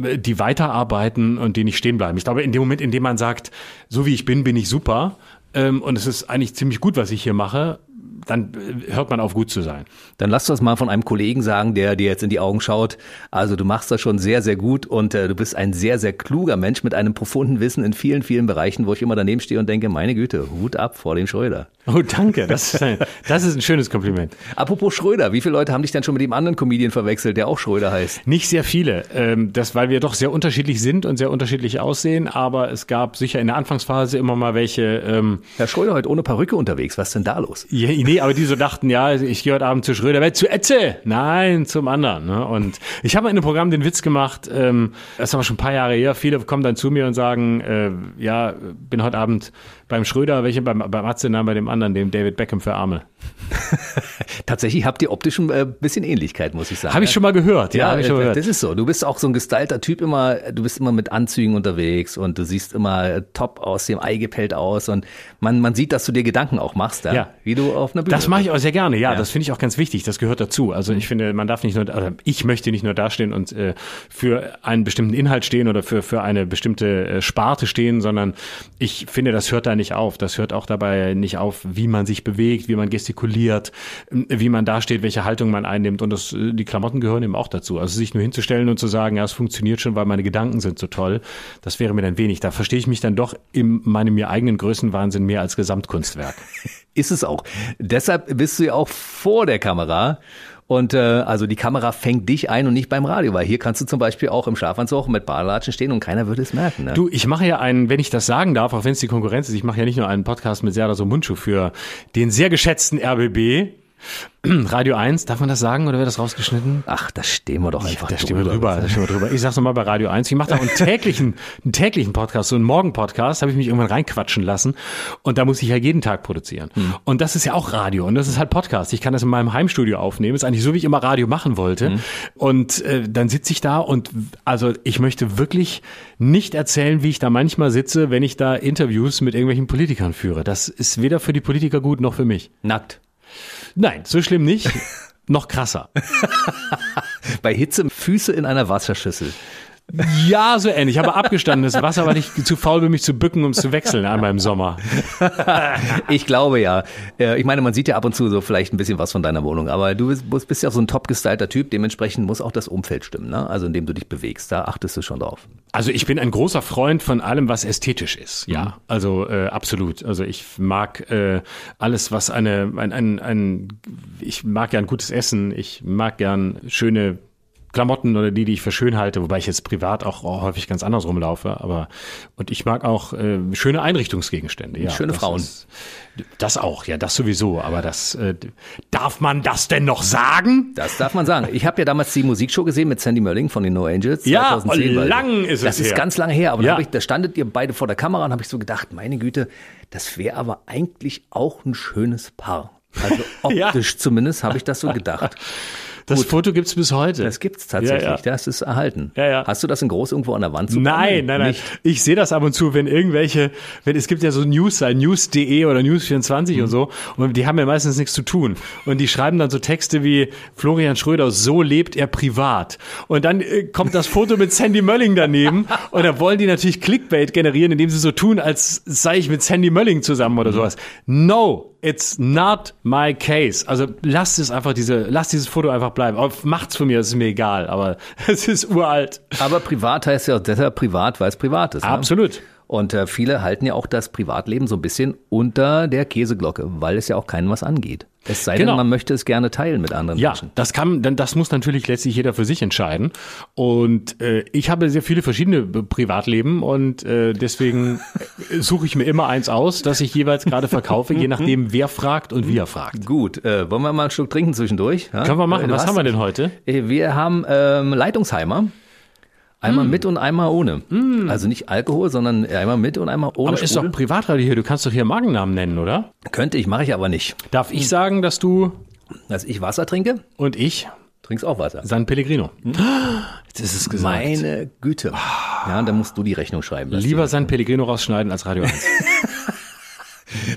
äh, die weiterarbeiten und die nicht stehen bleiben. Ich glaube, in dem Moment, in dem man sagt, so wie ich bin, bin ich super, ähm, und es ist eigentlich ziemlich gut, was ich hier mache, dann äh, hört man auf, gut zu sein. Dann lass das mal von einem Kollegen sagen, der dir jetzt in die Augen schaut. Also du machst das schon sehr, sehr gut und äh, du bist ein sehr, sehr kluger Mensch mit einem profunden Wissen in vielen, vielen Bereichen, wo ich immer daneben stehe und denke, meine Güte, Hut ab vor dem Schröder. Oh, danke. Das ist ein, das ist ein schönes Kompliment. Apropos Schröder, wie viele Leute haben dich denn schon mit dem anderen Comedian verwechselt, der auch Schröder heißt? Nicht sehr viele, ähm, das, weil wir doch sehr unterschiedlich sind und sehr unterschiedlich aussehen, aber es gab sicher in der Anfangsphase immer mal welche, ähm, Herr Schröder heute ohne Perücke unterwegs, was ist denn da los? Ja, nee, aber die so dachten, ja, ich gehe heute Abend zu Schröder, weil zu Etze. Nein, zum anderen. Ne? Und ich habe in einem Programm den Witz gemacht, ähm, das ist aber schon ein paar Jahre her. Viele kommen dann zu mir und sagen, äh, ja, bin heute Abend beim Schröder, welche beim, beim Atze, nein, bei dem anderen, dem David Beckham für Arme. [LAUGHS] Tatsächlich habt ihr optisch ein äh, bisschen Ähnlichkeit, muss ich sagen. Habe ich schon mal gehört. Ja, Ja, ich schon mal das gehört. ist so. Du bist auch so ein gestylter Typ immer, du bist immer mit Anzügen unterwegs und du siehst immer top aus dem Ei gepellt aus und man, man sieht, dass du dir Gedanken auch machst, ja, Ja. wie du auf einer Bühne Das mache ich auch sehr gerne, ja, Ja. das finde ich auch ganz wichtig, das gehört dazu. Also ich finde, man darf nicht nur, oder ich möchte nicht nur dastehen und äh, für einen bestimmten Inhalt stehen oder für, für eine bestimmte äh, Sparte stehen, sondern ich finde, das hört da nicht auf. Das hört auch dabei nicht auf, wie man sich bewegt, wie man gestikuliert, äh, wie man dasteht, welche Haltung man einnimmt und das, äh, die Klamotten gehören eben auch dazu. Also sich nur hinzustellen und zu sagen, ja, es funktioniert schon, weil meine Gedanken sind so toll, das wäre mir dann wenig. Da verstehe ich mich dann doch in meinem mir eigenen Größenwahnsinn mehr als Gesamtkunstwerk. [LAUGHS] Ist es auch. Deshalb bist du ja auch vor der Kamera. Und äh, also die Kamera fängt dich ein und nicht beim Radio, weil hier kannst du zum Beispiel auch im Schlafanzug mit Badelatschen stehen und keiner würde es merken. Ne? Du, ich mache ja einen, wenn ich das sagen darf, auch wenn es die Konkurrenz ist, ich mache ja nicht nur einen Podcast mit Serda so Mundschuh für den sehr geschätzten RBB. [CLEARS THROAT] Radio 1, darf man das sagen oder wird das rausgeschnitten? Ach, da stehen wir doch einfach da stehen wir drüber. Da stehen wir drüber. Ich sag's nochmal bei Radio 1. Ich mache da einen täglichen, [LAUGHS] einen täglichen Podcast, so einen Morgen-Podcast, habe ich mich irgendwann reinquatschen lassen. Und da muss ich ja jeden Tag produzieren. Hm. Und das ist ja auch Radio und das ist halt Podcast. Ich kann das in meinem Heimstudio aufnehmen. Ist eigentlich so, wie ich immer Radio machen wollte. Hm. Und äh, dann sitze ich da und also ich möchte wirklich nicht erzählen, wie ich da manchmal sitze, wenn ich da Interviews mit irgendwelchen Politikern führe. Das ist weder für die Politiker gut noch für mich. Nackt. Nein, so schlimm nicht. [LAUGHS] Noch krasser. Bei Hitze Füße in einer Wasserschüssel. Ja, so ähnlich. Aber abgestandenes Wasser, weil ich zu faul bin, mich zu bücken, um es zu wechseln einmal im Sommer. [LAUGHS] Ich glaube ja. Äh, ich meine, man sieht ja ab und zu so vielleicht ein bisschen was von deiner Wohnung, aber du bist, bist ja so ein top gestylter Typ. Dementsprechend muss auch das Umfeld stimmen, ne? Also in dem du dich bewegst. Da achtest du schon drauf. Also ich bin ein großer Freund von allem, was ästhetisch ist. Ja, mhm. also äh, absolut. Also ich mag äh, alles, was eine, ein, ein, ein, ich mag gern gutes Essen. Ich mag gern schöne Klamotten oder die, die ich für schön halte, wobei ich jetzt privat auch häufig ganz anders rumlaufe. Aber und ich mag auch äh, schöne Einrichtungsgegenstände. Ja, schöne Frauen. Ist, das auch, ja, das sowieso. Aber das äh, darf man das denn noch sagen? Das darf man sagen. Ich habe ja damals die Musikshow gesehen mit Sandy Mölling von den No Angels. Ja, 2010, lang ist es Das ist her. ganz lange her. Aber ja. da, ich, da standet ihr beide vor der Kamera und habe ich so gedacht, meine Güte, das wäre aber eigentlich auch ein schönes Paar. Also [LAUGHS] optisch ja. zumindest habe ich das so gedacht. [LAUGHS] Das Gut. Foto gibt's bis heute. Das gibt's tatsächlich. Ja, ja. Das ist erhalten. Ja, ja. Hast du das in groß irgendwo an der Wand? Zu nein, nein, nein. Nicht? Ich sehe das ab und zu, wenn irgendwelche, wenn es gibt ja so News, News.de oder News24 mhm. und so, und die haben ja meistens nichts zu tun. Und die schreiben dann so Texte wie Florian Schröder, so lebt er privat. Und dann äh, kommt das Foto mit Sandy Mölling daneben [LAUGHS] und da wollen die natürlich Clickbait generieren, indem sie so tun, als sei ich mit Sandy Mölling zusammen oder mhm. sowas. No, it's not my case. Also lasst es einfach diese, lasst dieses Foto einfach bleiben. Macht's von mir, das ist mir egal, aber [LAUGHS] es ist uralt. Aber privat heißt ja auch deshalb privat, weil es privat ist. Ne? Absolut. Und äh, viele halten ja auch das Privatleben so ein bisschen unter der Käseglocke, weil es ja auch keinem was angeht. Es sei genau. denn, man möchte es gerne teilen mit anderen ja, Menschen. Ja, das kann, denn das muss natürlich letztlich jeder für sich entscheiden. Und äh, ich habe sehr viele verschiedene Privatleben und äh, deswegen äh, [LAUGHS] suche ich mir immer eins aus, das ich jeweils gerade verkaufe, je nachdem, [LAUGHS] wer fragt und wie er fragt. Gut, äh, wollen wir mal einen Schluck trinken zwischendurch? Ja? Können wir machen. Was haben wir denn heute? Äh, wir haben ähm, Leitungsheimer. Einmal mm. mit und einmal ohne. Mm. Also nicht Alkohol, sondern einmal mit und einmal ohne. Aber ist doch Privatradio hier. Du kannst doch hier Markennamen nennen, oder? Könnte ich, mache ich aber nicht. Darf ich sagen, dass du. Dass ich Wasser trinke? Und ich? Trinkst auch Wasser. San Pellegrino. Hm? Jetzt ist es gesagt. Meine Güte. Ja, dann musst du die Rechnung schreiben. Lieber San Pellegrino rausschneiden als Radio 1. [LAUGHS]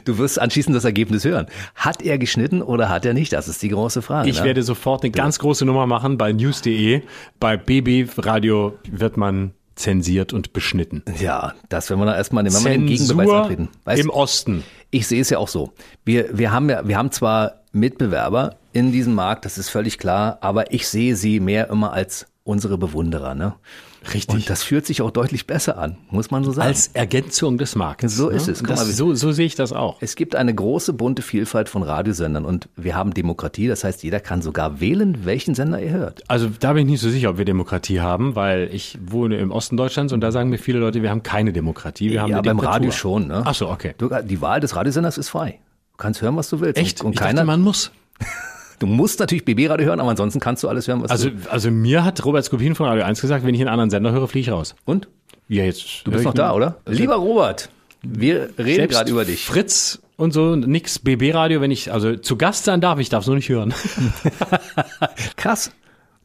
Du wirst anschließend das Ergebnis hören. Hat er geschnitten oder hat er nicht? Das ist die große Frage. Ich ne? werde sofort eine ganz große Nummer machen bei news.de. Bei BB Radio wird man zensiert und beschnitten. Ja, das wenn wir da erstmal nehmen, wenn wir Gegenbeweis antreten. Weißt, Im Osten. Ich sehe es ja auch so. Wir, wir haben ja, wir haben zwar Mitbewerber in diesem Markt, das ist völlig klar, aber ich sehe sie mehr immer als unsere Bewunderer, ne? Richtig. Und das fühlt sich auch deutlich besser an, muss man so sagen. Als Ergänzung des Marktes. So ist ne? es. Das, mal, so, so sehe ich das auch. Es gibt eine große bunte Vielfalt von Radiosendern und wir haben Demokratie. Das heißt, jeder kann sogar wählen, welchen Sender er hört. Also da bin ich nicht so sicher, ob wir Demokratie haben, weil ich wohne im Osten Deutschlands und da sagen mir viele Leute, wir haben keine Demokratie. Wir haben ja, beim Radio schon. Ne? Ach so, okay. Du, die Wahl des Radiosenders ist frei. Du kannst hören, was du willst. Echt? Und ich keiner, dachte, man muss. Du musst natürlich BB-Radio hören, aber ansonsten kannst du alles hören, was also, du Also mir hat Robert Skopin von Radio 1 gesagt, wenn ich einen anderen Sender höre, fliege ich raus. Und? Ja, jetzt. Du bist noch da, oder? Also Lieber Robert, wir reden gerade über dich. Fritz und so, nix BB-Radio, wenn ich, also zu Gast sein darf, ich darf es nur nicht hören. [LAUGHS] Krass.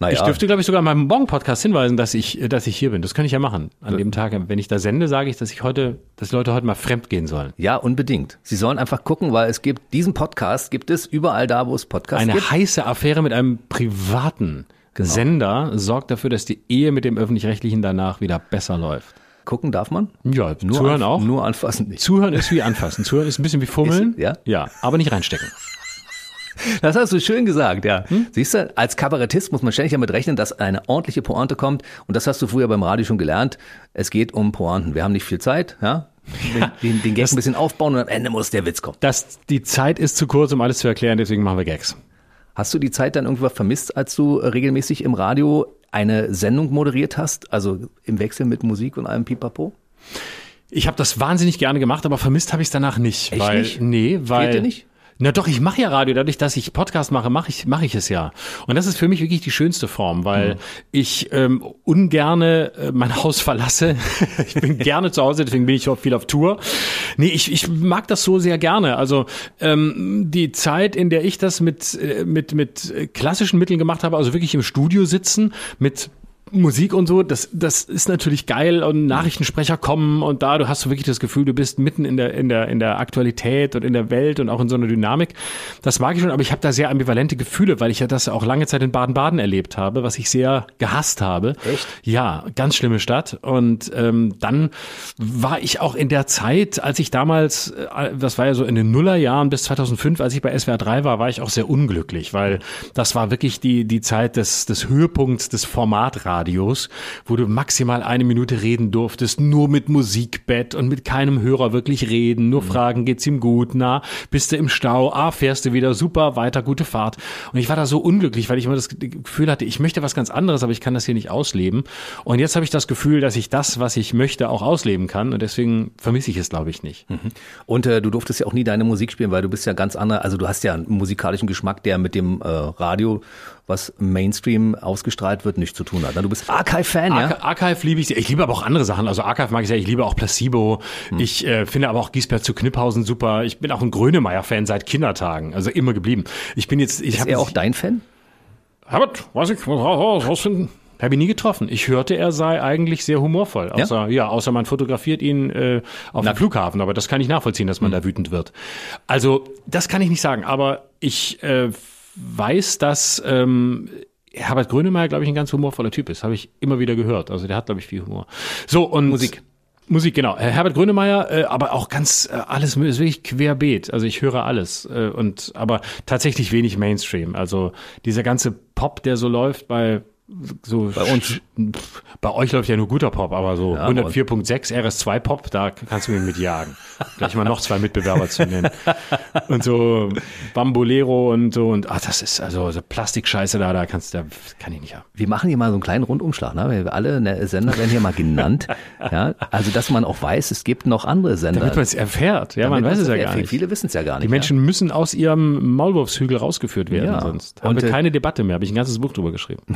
Naja. Ich dürfte, glaube ich, sogar in meinem Morgen-Podcast hinweisen, dass ich, dass ich hier bin. Das kann ich ja machen. An ja. dem Tag, wenn ich da sende, sage ich, dass ich heute, dass Leute heute mal fremd gehen sollen. Ja, unbedingt. Sie sollen einfach gucken, weil es gibt, diesen Podcast gibt es überall da, wo es Podcasts gibt. Eine heiße Affäre mit einem privaten genau. Sender sorgt dafür, dass die Ehe mit dem Öffentlich-Rechtlichen danach wieder besser läuft. Gucken darf man? Ja, nur zuhören auch. Nur anfassen nicht. Zuhören ist wie anfassen. Zuhören ist ein bisschen wie Fummeln. Ist, ja? Ja, aber nicht reinstecken. [LAUGHS] Das hast du schön gesagt, ja. Hm? Siehst du, als Kabarettist muss man ständig damit rechnen, dass eine ordentliche Pointe kommt. Und das hast du früher beim Radio schon gelernt. Es geht um Pointen. Wir haben nicht viel Zeit, ja. Den, den, den Gag das, ein bisschen aufbauen und am Ende muss der Witz kommen. Das, die Zeit ist zu kurz, um alles zu erklären, deswegen machen wir Gags. Hast du die Zeit dann irgendwann vermisst, als du regelmäßig im Radio eine Sendung moderiert hast? Also im Wechsel mit Musik und allem Pipapo? Ich habe das wahnsinnig gerne gemacht, aber vermisst habe ich es danach nicht. Echt weil, nicht? Nee, weil. Fehlt dir nicht? Na doch, ich mache ja Radio. Dadurch, dass ich Podcast mache, mache ich, mache ich es ja. Und das ist für mich wirklich die schönste Form, weil mhm. ich ähm, ungerne äh, mein Haus verlasse. [LAUGHS] ich bin gerne zu Hause, deswegen bin ich auch viel auf Tour. Nee, ich, ich mag das so sehr gerne. Also ähm, die Zeit, in der ich das mit, äh, mit, mit klassischen Mitteln gemacht habe, also wirklich im Studio sitzen, mit Musik und so, das, das ist natürlich geil und Nachrichtensprecher kommen und da, du hast so wirklich das Gefühl, du bist mitten in der, in der, in der Aktualität und in der Welt und auch in so einer Dynamik. Das mag ich schon, aber ich habe da sehr ambivalente Gefühle, weil ich ja das auch lange Zeit in Baden-Baden erlebt habe, was ich sehr gehasst habe. Echt? Ja, ganz schlimme Stadt. Und ähm, dann war ich auch in der Zeit, als ich damals, äh, das war ja so in den Nullerjahren bis 2005, als ich bei SWR 3 war, war ich auch sehr unglücklich, weil das war wirklich die, die Zeit des, des Höhepunkts des Formatradios. Radios, wo du maximal eine Minute reden durftest, nur mit Musikbett und mit keinem Hörer wirklich reden, nur mhm. fragen, geht's ihm gut, na, bist du im Stau, ah, fährst du wieder, super, weiter, gute Fahrt. Und ich war da so unglücklich, weil ich immer das Gefühl hatte, ich möchte was ganz anderes, aber ich kann das hier nicht ausleben. Und jetzt habe ich das Gefühl, dass ich das, was ich möchte, auch ausleben kann und deswegen vermisse ich es, glaube ich, nicht. Mhm. Und äh, du durftest ja auch nie deine Musik spielen, weil du bist ja ganz anderer, also du hast ja einen musikalischen Geschmack, der mit dem äh, Radio was Mainstream ausgestrahlt wird, nicht zu tun hat. Du bist Archive-Fan, ja? Archive liebe ich sehr. Ich liebe aber auch andere Sachen. Also Archive mag ich sehr. Ich liebe auch Placebo. Hm. Ich äh, finde aber auch Giesbert zu Kniphausen super. Ich bin auch ein Grönemeyer-Fan seit Kindertagen. Also immer geblieben. Ich bin jetzt... Ich Ist er auch dein Fan? Herbert, weiß ich, was rausfinden. Habe ich nie getroffen. Ich hörte, er sei eigentlich sehr humorvoll. Außer, ja, ja außer man fotografiert ihn äh, auf dem Flughafen. Aber das kann ich nachvollziehen, dass man hm. da wütend wird. Also, das kann ich nicht sagen. Aber ich äh, weiß, dass ähm, Herbert Grönemeyer, glaube ich, ein ganz humorvoller Typ ist. Habe ich immer wieder gehört. Also der hat, glaube ich, viel Humor. So, und Musik. Musik, genau. Herbert Grönemeyer, äh, aber auch ganz äh, alles ist wirklich querbeet. Also ich höre alles äh, und aber tatsächlich wenig Mainstream. Also dieser ganze Pop, der so läuft bei so bei uns. Bei euch läuft ja nur guter Pop, aber so ja, 104.6 RS2 Pop, da kannst du mich mitjagen. Gleich mal noch zwei Mitbewerber zu nennen. Und so Bambolero und so und ach, das ist also so Plastikscheiße da, da kannst du, da kann ich nicht haben. Wir machen hier mal so einen kleinen Rundumschlag, ne? Wir alle ne, Sender werden hier mal genannt. [LAUGHS] ja, also dass man auch weiß, es gibt noch andere Sender. Damit man es erfährt, ja, Damit man weiß es ja gar nicht. Viele wissen es ja gar nicht. Die Menschen ja? müssen aus ihrem Maulwurfshügel rausgeführt werden, ja. sonst haben und, wir äh, keine Debatte mehr. Habe ich ein ganzes Buch drüber geschrieben. [LAUGHS]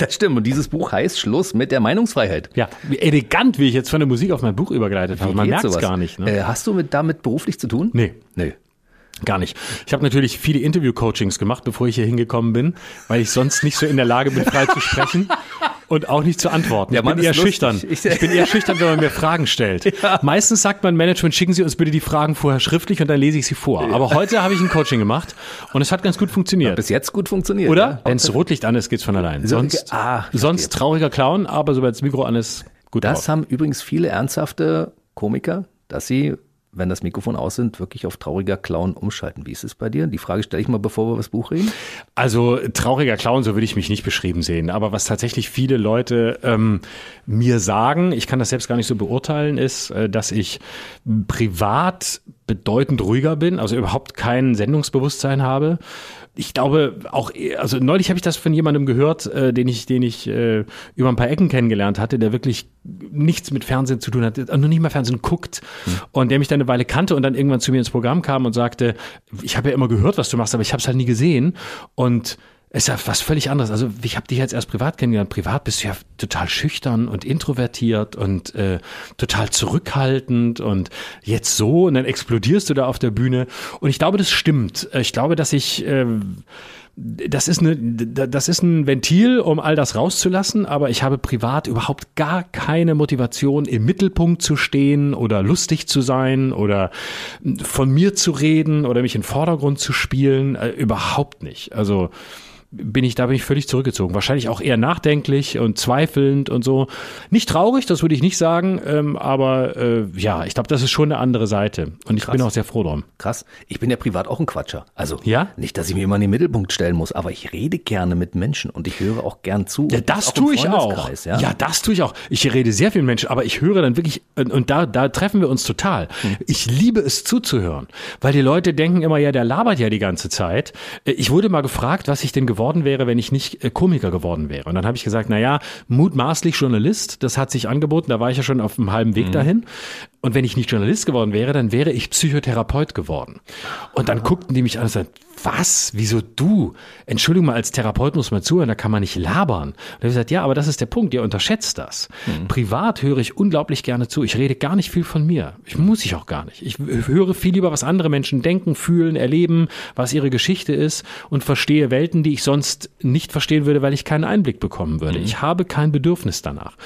Das stimmt. Und dieses Buch heißt Schluss mit der Meinungsfreiheit. Ja, wie elegant, wie ich jetzt von der Musik auf mein Buch übergeleitet habe. Man merkt es gar nicht. Ne? Äh, hast du mit, damit beruflich zu tun? Nee. Nee. Gar nicht. Ich habe natürlich viele Interview-Coachings gemacht, bevor ich hier hingekommen bin, weil ich sonst nicht so in der Lage bin, frei zu sprechen [LAUGHS] und auch nicht zu antworten. Ja, ich bin eher schüchtern. Ich, ich, bin eher schüchtern, wenn man mir Fragen stellt. [LAUGHS] Ja. Meistens sagt mein Management, schicken Sie uns bitte die Fragen vorher schriftlich und dann lese ich sie vor. Ja. Aber heute habe ich ein Coaching gemacht und es hat ganz gut funktioniert. Bis jetzt gut funktioniert. Oder? Wenn es Rotlicht an ist, geht's von allein. Sonst, ah, sonst trauriger Clown, aber sobald das Mikro an ist, gut Das drauf. haben übrigens viele ernsthafte Komiker, dass sie wenn das Mikrofon aus sind, wirklich auf trauriger Clown umschalten. Wie ist es bei dir? Die Frage stelle ich mal, bevor wir über das Buch reden. Also trauriger Clown, so würde ich mich nicht beschrieben sehen. Aber was tatsächlich viele Leute ähm, mir sagen, ich kann das selbst gar nicht so beurteilen, ist, äh, dass ich privat bedeutend ruhiger bin, also überhaupt kein Sendungsbewusstsein habe ich glaube auch, also neulich habe ich das von jemandem gehört, äh, den ich, den ich äh, über ein paar Ecken kennengelernt hatte, der wirklich nichts mit Fernsehen zu tun hat, noch nicht mal Fernsehen guckt mhm. und der mich dann eine Weile kannte und dann irgendwann zu mir ins Programm kam und sagte, ich habe ja immer gehört, was du machst, aber ich habe es halt nie gesehen und ist ja was völlig anderes. Also ich habe dich jetzt erst privat kennengelernt. Privat bist du ja total schüchtern und introvertiert und äh, total zurückhaltend und jetzt so und dann explodierst du da auf der Bühne. Und ich glaube, das stimmt. Ich glaube, dass ich äh, das ist, eine, das ist ein Ventil, um all das rauszulassen, aber ich habe privat überhaupt gar keine Motivation, im Mittelpunkt zu stehen oder lustig zu sein oder von mir zu reden oder mich in Vordergrund zu spielen. Äh, überhaupt nicht. Also bin ich, da bin ich völlig zurückgezogen. Wahrscheinlich auch eher nachdenklich und zweifelnd und so. Nicht traurig, das würde ich nicht sagen, ähm, aber äh, ja, ich glaube, das ist schon eine andere Seite. Und ich Krass. bin auch sehr froh drum. Krass. Ich bin ja privat auch ein Quatscher. Also ja? nicht, dass ich mir immer in den Mittelpunkt stellen muss, aber ich rede gerne mit Menschen und ich höre auch gern zu. Ja, das tue ich auch. Ja? ja? das tue ich auch. Ich rede sehr viel mit Menschen, aber ich höre dann wirklich, und da, da treffen wir uns total. Hm. Ich liebe es zuzuhören, weil die Leute denken immer, ja, der labert ja die ganze Zeit. Äh, ich wurde mal gefragt, was ich denn geworden geworden wäre, wenn ich nicht äh, Komiker geworden wäre. Und dann habe ich gesagt, na ja, mutmaßlich Journalist, das hat sich angeboten, da war ich ja schon auf einem halben Weg mhm. dahin. und wenn ich nicht Journalist geworden wäre, dann wäre ich Psychotherapeut geworden. Und dann guckten die mich an und sagten, was? Wieso du? Entschuldigung mal, als Therapeut muss man zuhören, da kann man nicht labern. Und ich habe gesagt, ja, aber das ist der Punkt, ihr unterschätzt das. Mhm. Privat höre ich unglaublich gerne zu. Ich rede gar nicht viel von mir. Ich muss ich auch gar nicht. Ich höre viel lieber, was andere Menschen denken, fühlen, erleben, was ihre Geschichte ist und verstehe Welten, die ich sonst nicht verstehen würde, weil ich keinen Einblick bekommen würde. Mhm. Ich habe kein Bedürfnis danach.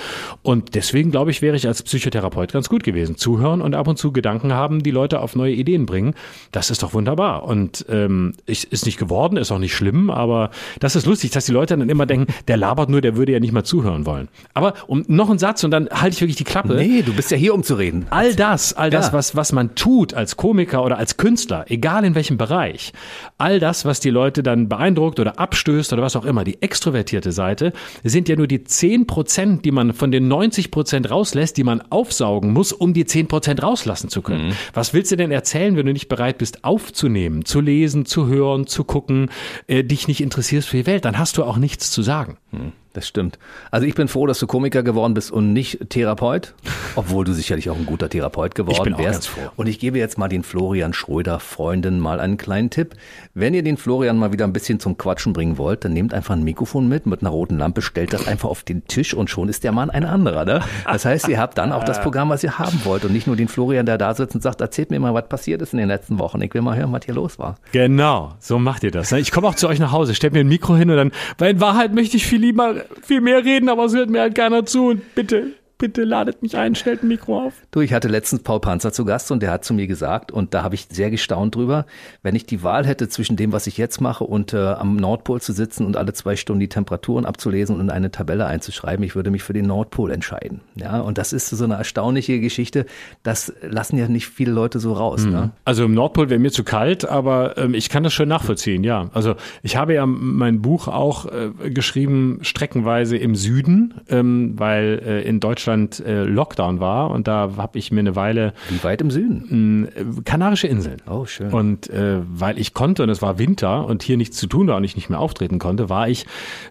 Und deswegen glaube ich, wäre ich als Psychotherapeut ganz gut gewesen. Zuhören und ab und zu Gedanken haben, die Leute auf neue Ideen bringen. Das ist doch wunderbar. Und ähm, ich, ist nicht geworden, ist auch nicht schlimm, aber das ist lustig, dass die Leute dann immer denken, [LAUGHS] der labert nur, der würde ja nicht mal zuhören wollen. Aber um noch einen Satz und dann halte ich wirklich die Klappe. Nee, du bist ja hier, um zu reden. All das, all das, ja. was, was man tut als Komiker oder als Künstler, egal in welchem Bereich, all das, was die Leute dann beeindruckt oder abstößt oder was auch immer, die extrovertierte Seite, sind ja nur die 10 Prozent, die man von den 90 Prozent rauslässt, die man aufsaugen muss, um die 10 Prozent rauslassen zu können. Mhm. Was willst du denn erzählen, wenn du nicht bereit bist, aufzunehmen, zu lesen, zu hören, zu gucken, äh, dich nicht interessierst für die Welt, dann hast du auch nichts zu sagen. Hm. Das stimmt. Also ich bin froh, dass du Komiker geworden bist und nicht Therapeut, [LAUGHS] obwohl du sicherlich auch ein guter Therapeut geworden ich bin wärst. Auch ganz froh. Und ich gebe jetzt mal den Florian Schröder Freunden mal einen kleinen Tipp. Wenn ihr den Florian mal wieder ein bisschen zum Quatschen bringen wollt, dann nehmt einfach ein Mikrofon mit mit einer roten Lampe, stellt das einfach auf den Tisch und schon ist der Mann ein anderer. Ne? Das heißt, ihr habt dann auch das Programm, was ihr haben wollt und nicht nur den Florian, der da sitzt und sagt, erzählt mir mal, was passiert ist in den letzten Wochen. Ich will mal hören, was hier los war. Genau, so macht ihr das. Ich komme auch zu euch nach Hause, stellt mir ein Mikro hin und dann, weil in Wahrheit möchte ich viel lieber viel mehr reden, aber es hört mir halt keiner zu. Und bitte, bitte ladet mich ein, stellt ein Mikro auf. Du, ich hatte letztens Paul Panzer zu Gast und der hat zu mir gesagt, und da habe ich sehr gestaunt drüber, wenn ich die Wahl hätte zwischen dem, was ich jetzt mache und äh, am Nordpol zu sitzen und alle zwei Stunden die Temperaturen abzulesen und in eine Tabelle einzuschreiben, ich würde mich für den Nordpol entscheiden. Ja, und das ist so eine erstaunliche Geschichte. Das lassen ja nicht viele Leute so raus. Mhm. Ne? Also im Nordpol wäre mir zu kalt, aber ähm, ich kann das schon nachvollziehen, ja. Also ich habe ja mein Buch auch äh, geschrieben, streckenweise im Süden, ähm, weil äh, in Deutschland Deutschland äh, Lockdown war und da habe ich mir eine Weile. Wie weit im Süden? Äh, Kanarische Inseln. Oh, schön. Und äh, weil ich konnte und es war Winter und hier nichts zu tun war und ich nicht mehr auftreten konnte, war ich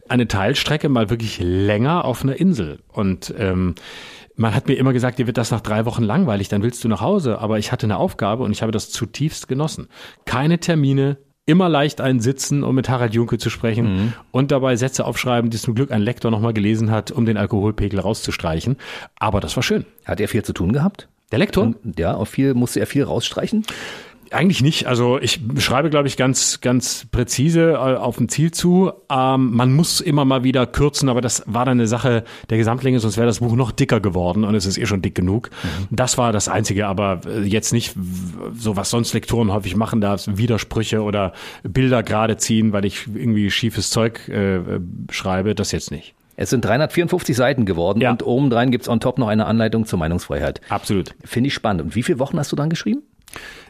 eine Teilstrecke mal wirklich länger auf einer Insel. Und ähm, man hat mir immer gesagt, dir wird das nach drei Wochen langweilig, dann willst du nach Hause. Aber ich hatte eine Aufgabe und ich habe das zutiefst genossen. Keine Termine, immer leicht einsitzen, um mit Harald Junke zu sprechen mhm. und dabei Sätze aufschreiben, die zum Glück ein Lektor nochmal gelesen hat, um den Alkoholpegel rauszustreichen. Aber das war schön. Hat er viel zu tun gehabt? Der Lektor? Und, ja, auf viel, musste er viel rausstreichen? Eigentlich nicht. Also ich schreibe, glaube ich, ganz, ganz präzise äh, auf ein Ziel zu. Ähm, man muss immer mal wieder kürzen, aber das war dann eine Sache der Gesamtlänge, sonst wäre das Buch noch dicker geworden und es ist eh schon dick genug. Mhm. Das war das Einzige, aber äh, jetzt nicht so, was sonst Lektoren häufig machen darf, Widersprüche oder Bilder gerade ziehen, weil ich irgendwie schiefes Zeug äh, schreibe, das jetzt nicht. Es sind 354 Seiten geworden ja. und obendrein gibt's on top noch eine Anleitung zur Meinungsfreiheit. Absolut. Finde ich spannend. Und wie viele Wochen hast du dann geschrieben?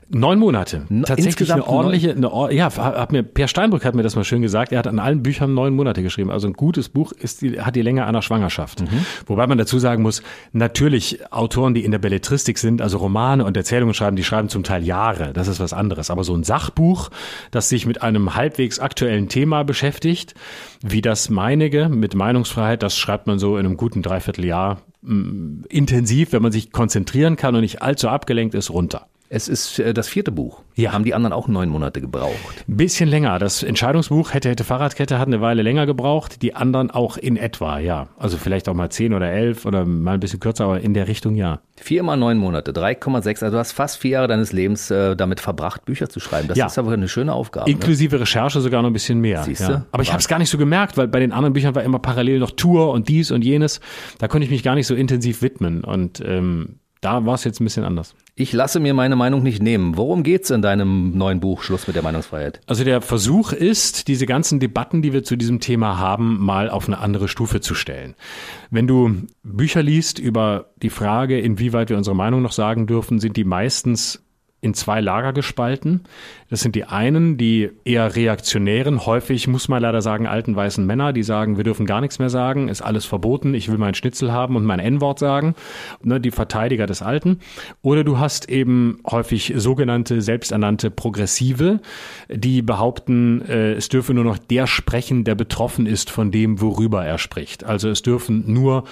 Neun Monate. Tatsächlich Insgesamt eine ordentliche, eine, ja, hat mir, Per Steinbrück hat mir das mal schön gesagt. Er hat an allen Büchern neun Monate geschrieben. Also ein gutes Buch ist die, hat die Länge einer Schwangerschaft. Mhm. Wobei man dazu sagen muss, natürlich Autoren, die in der Belletristik sind, also Romane und Erzählungen schreiben, die schreiben zum Teil Jahre. Das ist was anderes. Aber so ein Sachbuch, das sich mit einem halbwegs aktuellen Thema beschäftigt, wie das meinige mit Meinungsfreiheit, das schreibt man so in einem guten Dreivierteljahr mm, intensiv, wenn man sich konzentrieren kann und nicht allzu abgelenkt ist, runter. Es ist äh, das vierte Buch. Ja. Haben die anderen auch neun Monate gebraucht? Ein bisschen länger. Das Entscheidungsbuch hätte, hätte Fahrradkette hat eine Weile länger gebraucht. Die anderen auch in etwa, ja. Also vielleicht auch mal zehn oder elf oder mal ein bisschen kürzer, aber in der Richtung ja. Vier mal neun Monate, 3,6. Also du hast fast vier Jahre deines Lebens äh, damit verbracht, Bücher zu schreiben. Das ja. ist aber eine schöne Aufgabe. Ne? Inklusive ne? Recherche sogar noch ein bisschen mehr. Siehst ja. Aber ich habe es gar nicht so gemerkt, weil bei den anderen Büchern war immer parallel noch Tour und dies und jenes. Da konnte ich mich gar nicht so intensiv widmen. Und ähm, da war es jetzt ein bisschen anders. Ich lasse mir meine Meinung nicht nehmen. Worum geht's in deinem neuen Buch Schluss mit der Meinungsfreiheit? Also der Versuch ist, diese ganzen Debatten, die wir zu diesem Thema haben, mal auf eine andere Stufe zu stellen. Wenn du Bücher liest über die Frage, inwieweit wir unsere Meinung noch sagen dürfen, sind die meistens in zwei Lager gespalten. Das sind die einen, die eher reaktionären, häufig muss man leider sagen, alten weißen Männer, die sagen, wir dürfen gar nichts mehr sagen, ist alles verboten, ich will mein Schnitzel haben und mein N-Wort sagen, ne, die Verteidiger des Alten. Oder du hast eben häufig sogenannte selbsternannte Progressive, die behaupten, äh, es dürfe nur noch der sprechen, der betroffen ist von dem, worüber er spricht. Also es dürfen nur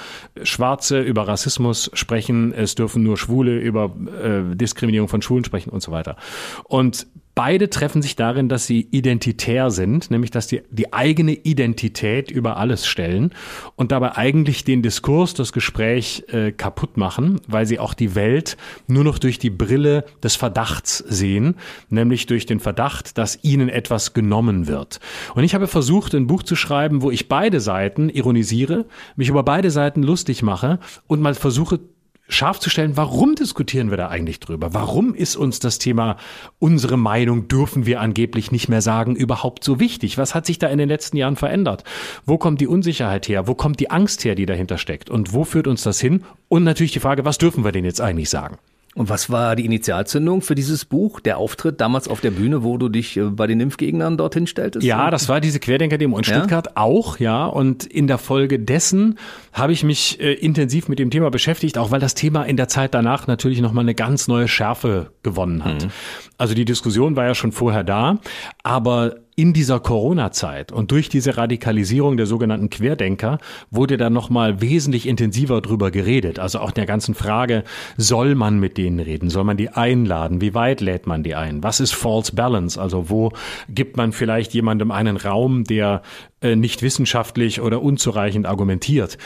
Schwarze über Rassismus sprechen, es dürfen nur Schwule über äh, Diskriminierung von Schulen sprechen und so weiter. Und Beide treffen sich darin, dass sie identitär sind, nämlich dass die die eigene Identität über alles stellen und dabei eigentlich den Diskurs, das Gespräch äh, kaputt machen, weil sie auch die Welt nur noch durch die Brille des Verdachts sehen, nämlich durch den Verdacht, dass ihnen etwas genommen wird. Und ich habe versucht, ein Buch zu schreiben, wo ich beide Seiten ironisiere, mich über beide Seiten lustig mache und mal versuche scharf zu stellen, warum diskutieren wir da eigentlich drüber? Warum ist uns das Thema, unsere Meinung dürfen wir angeblich nicht mehr sagen, überhaupt so wichtig? Was hat sich da in den letzten Jahren verändert? Wo kommt die Unsicherheit her? Wo kommt die Angst her, die dahinter steckt? Und wo führt uns das hin? Und natürlich die Frage, was dürfen wir denn jetzt eigentlich sagen? Und was war die Initialzündung für dieses Buch? Der Auftritt damals auf der Bühne, wo du dich äh, bei den Impfgegnern dorthin stelltest? Ja, das war diese Querdenker-Demo in Stuttgart ja? auch, ja. Und in der Folge dessen habe ich mich äh, intensiv mit dem Thema beschäftigt, auch weil das Thema in der Zeit danach natürlich nochmal eine ganz neue Schärfe gewonnen hat. Mhm. Also die Diskussion war ja schon vorher da, aber in dieser Corona-Zeit und durch diese Radikalisierung der sogenannten Querdenker wurde da nochmal wesentlich intensiver drüber geredet. Also auch der ganzen Frage, soll man mit denen reden? Soll man die einladen? Wie weit lädt man die ein? Was ist False Balance? Also wo gibt man vielleicht jemandem einen Raum, der äh, nicht wissenschaftlich oder unzureichend argumentiert?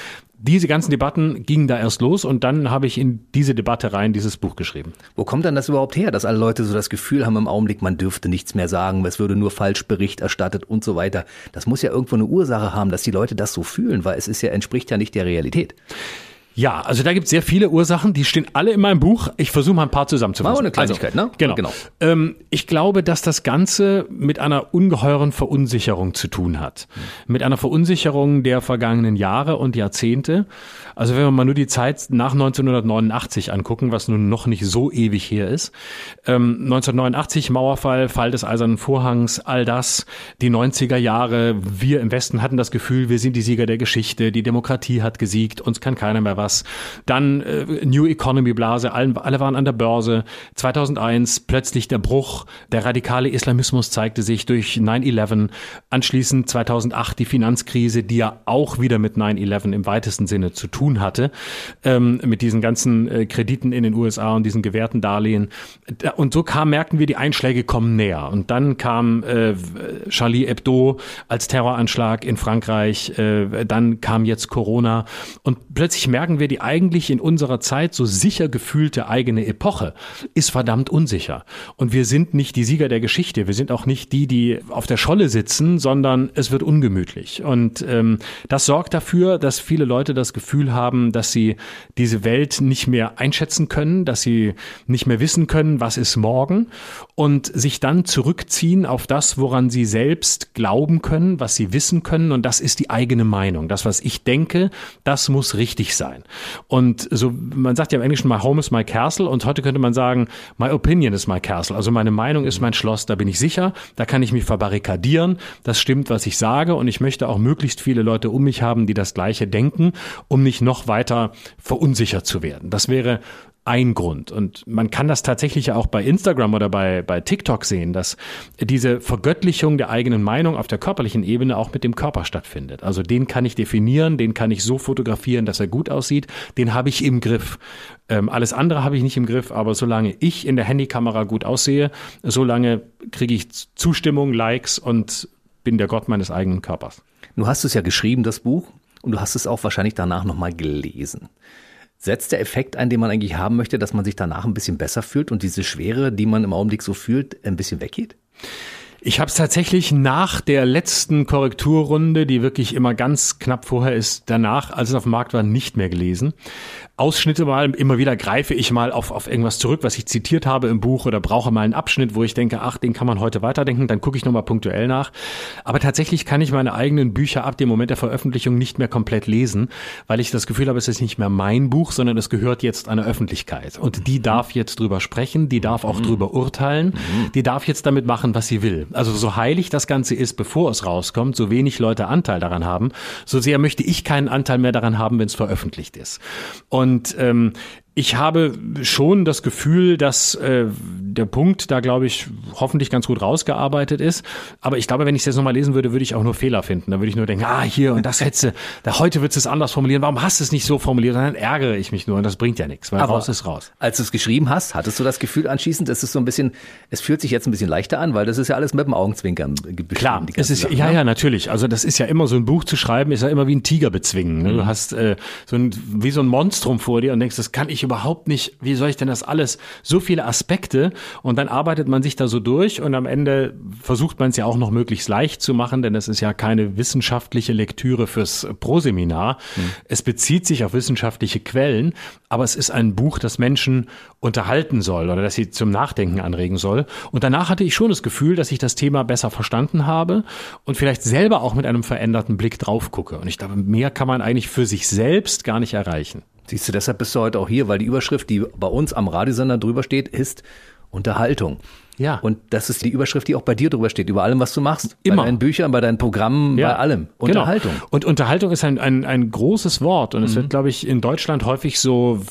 Diese ganzen Debatten gingen da erst los und dann habe ich in diese Debatte rein dieses Buch geschrieben. Wo kommt dann das überhaupt her, dass alle Leute so das Gefühl haben im Augenblick, man dürfte nichts mehr sagen, es würde nur falsch Bericht erstattet und so weiter. Das muss ja irgendwo eine Ursache haben, dass die Leute das so fühlen, weil es ist ja entspricht ja nicht der Realität. Ja, also da gibt es sehr viele Ursachen, die stehen alle in meinem Buch. Ich versuche mal ein paar zusammenzufassen. Mal eine Kleinigkeit, also, ne? Genau. genau. Ähm, ich glaube, dass das Ganze mit einer ungeheuren Verunsicherung zu tun hat. Mit einer Verunsicherung der vergangenen Jahre und Jahrzehnte. Also wenn wir mal nur die Zeit nach 1989 angucken, was nun noch nicht so ewig her ist. Ähm, 1989 Mauerfall, Fall des Eisernen Vorhangs, all das, die 90er Jahre. Wir im Westen hatten das Gefühl, wir sind die Sieger der Geschichte, die Demokratie hat gesiegt, uns kann keiner mehr was was. Dann äh, New Economy Blase, alle, alle waren an der Börse. 2001 plötzlich der Bruch, der radikale Islamismus zeigte sich durch 9-11. Anschließend 2008 die Finanzkrise, die ja auch wieder mit 9-11 im weitesten Sinne zu tun hatte, ähm, mit diesen ganzen äh, Krediten in den USA und diesen gewährten Darlehen. Und so kam, merkten wir, die Einschläge kommen näher. Und dann kam äh, Charlie Hebdo als Terroranschlag in Frankreich, äh, dann kam jetzt Corona und plötzlich merken merken wir, die eigentlich in unserer Zeit so sicher gefühlte eigene Epoche ist verdammt unsicher. Und wir sind nicht die Sieger der Geschichte. Wir sind auch nicht die, die auf der Scholle sitzen, sondern es wird ungemütlich. Und ähm, das sorgt dafür, dass viele Leute das Gefühl haben, dass sie diese Welt nicht mehr einschätzen können, dass sie nicht mehr wissen können, was ist morgen und sich dann zurückziehen auf das, woran sie selbst glauben können, was sie wissen können. Und das ist die eigene Meinung. Das, was ich denke, das muss richtig sein. Und so, man sagt ja im Englischen, my home is my castle und heute könnte man sagen, my opinion is my castle. Also meine Meinung ist mein Schloss, da bin ich sicher, da kann ich mich verbarrikadieren, das stimmt, was ich sage und ich möchte auch möglichst viele Leute um mich haben, die das Gleiche denken, um nicht noch weiter verunsichert zu werden. Das wäre ein Grund. Und man kann das tatsächlich auch bei Instagram oder bei, bei TikTok sehen, dass diese Vergöttlichung der eigenen Meinung auf der körperlichen Ebene auch mit dem Körper stattfindet. Also den kann ich definieren, den kann ich so fotografieren, dass er gut aussieht, den habe ich im Griff. Ähm, alles andere habe ich nicht im Griff, aber solange ich in der Handykamera gut aussehe, solange kriege ich Zustimmung, Likes und bin der Gott meines eigenen Körpers. Du hast es ja geschrieben, das Buch, und du hast es auch wahrscheinlich danach nochmal gelesen. Setzt der Effekt ein, den man eigentlich haben möchte, dass man sich danach ein bisschen besser fühlt und diese Schwere, die man im Augenblick so fühlt, ein bisschen weggeht? Ich habe es tatsächlich nach der letzten Korrekturrunde, die wirklich immer ganz knapp vorher ist, danach, als es auf dem Markt war, nicht mehr gelesen. Ausschnitte mal, immer wieder greife ich mal auf, auf irgendwas zurück, was ich zitiert habe im Buch oder brauche mal einen Abschnitt, wo ich denke, ach, den kann man heute weiterdenken, dann gucke ich nochmal punktuell nach. Aber tatsächlich kann ich meine eigenen Bücher ab dem Moment der Veröffentlichung nicht mehr komplett lesen, weil ich das Gefühl habe, es ist nicht mehr mein Buch, sondern es gehört jetzt einer Öffentlichkeit. Und die darf jetzt drüber sprechen, die darf auch drüber urteilen, die darf jetzt damit machen, was sie will. Also so heilig das Ganze ist, bevor es rauskommt, so wenig Leute Anteil daran haben, so sehr möchte ich keinen Anteil mehr daran haben, wenn es veröffentlicht ist. Und ähm, ich habe schon das Gefühl, dass äh, der Punkt da, glaube ich, hoffentlich ganz gut rausgearbeitet ist. Aber ich glaube, wenn ich es jetzt nochmal lesen würde, würde ich auch nur Fehler finden. Da würde ich nur denken, ah, hier und das hättest du, da heute würdest du es anders formulieren. Warum hast du es nicht so formuliert? Und dann ärgere ich mich nur und das bringt ja nichts, weil Aber raus ist raus. Als du es geschrieben hast, hattest du das Gefühl anschließend, es ist so ein bisschen, es fühlt sich jetzt ein bisschen leichter an, weil das ist ja alles mit dem Augenzwinkern beschrieben. Klar, die es ist, Sache, ja, ne? ja, natürlich. Also das ist ja immer so ein Buch zu schreiben, ist ja immer wie ein Tiger bezwingen. Ne? Du hast äh, so ein, wie so ein Monstrum vor dir und denkst, das kann ich überhaupt nicht, wie soll ich denn das alles? So viele Aspekte und dann arbeitet man sich da so durch und am Ende versucht man es ja auch noch möglichst leicht zu machen, denn es ist ja keine wissenschaftliche Lektüre fürs Proseminar. Es bezieht sich auf wissenschaftliche Quellen, aber es ist ein Buch, das Menschen unterhalten soll oder das sie zum Nachdenken anregen soll. Und danach hatte ich schon das Gefühl, dass ich das Thema besser verstanden habe und vielleicht selber auch mit einem veränderten Blick drauf gucke. Und ich glaube, mehr kann man eigentlich für sich selbst gar nicht erreichen. Siehst du, deshalb bist du heute auch hier, weil die Überschrift, die bei uns am Radiosender drüber steht, ist Unterhaltung. Ja. Und das ist die Überschrift, die auch bei dir drüber steht, über allem, was du machst. Immer. Bei deinen Büchern, bei deinen Programmen, bei allem. Unterhaltung. Genau. Und Unterhaltung ist ein, ein, ein großes Wort und es wird, glaube ich, in Deutschland häufig so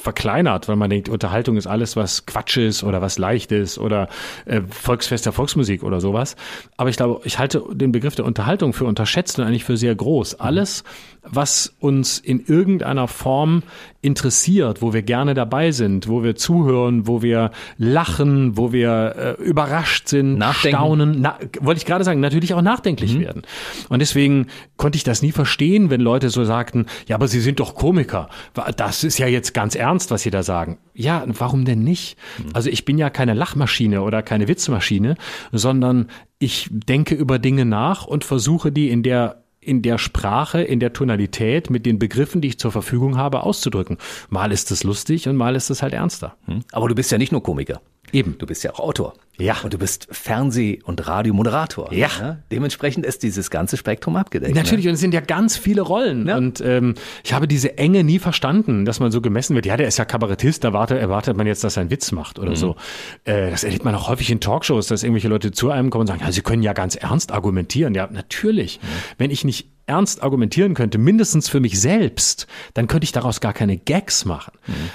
verkleinert, weil man denkt, Unterhaltung ist alles, was Quatsch ist oder was leicht ist oder äh, Volksfest der Volksmusik oder sowas. Aber ich glaube, ich halte den Begriff der Unterhaltung für unterschätzt und eigentlich für sehr groß. Alles, was uns in irgendeiner Form interessiert, wo wir gerne dabei sind, wo wir zuhören, wo wir lachen, wo wir äh, überrascht sind, Nachdenken. staunen, na, wollte ich gerade sagen, natürlich auch nachdenklich werden. Und deswegen konnte ich das nie verstehen, wenn Leute so sagten, ja, aber Sie sind doch Komiker. Das ist ja jetzt ganz ernst, was Sie da sagen. Ja, warum denn nicht? Also ich bin ja keine Lachmaschine oder keine Witzmaschine, sondern ich denke über Dinge nach und versuche die in der in der Sprache, in der Tonalität, mit den Begriffen, die ich zur Verfügung habe, auszudrücken. Mal ist es lustig und mal ist es halt ernster. Aber du bist ja nicht nur Komiker. Eben. Du bist ja auch Autor. Ja. Und du bist Fernseh- und Radiomoderator. Ja. Dementsprechend ist dieses ganze Spektrum abgedeckt. Natürlich, und es sind ja ganz viele Rollen. Ja. Und ähm, ich habe diese Enge nie verstanden, dass man so gemessen wird. Ja, der ist ja Kabarettist, da erwartet, erwartet man jetzt, dass er einen Witz macht oder so. Äh, das erlebt man auch häufig in Talkshows, dass irgendwelche Leute zu einem kommen und sagen, ja, sie können ja ganz ernst argumentieren. Ja, natürlich. Wenn ich nicht ernst argumentieren könnte, mindestens für mich selbst, dann könnte ich daraus gar keine Gags machen.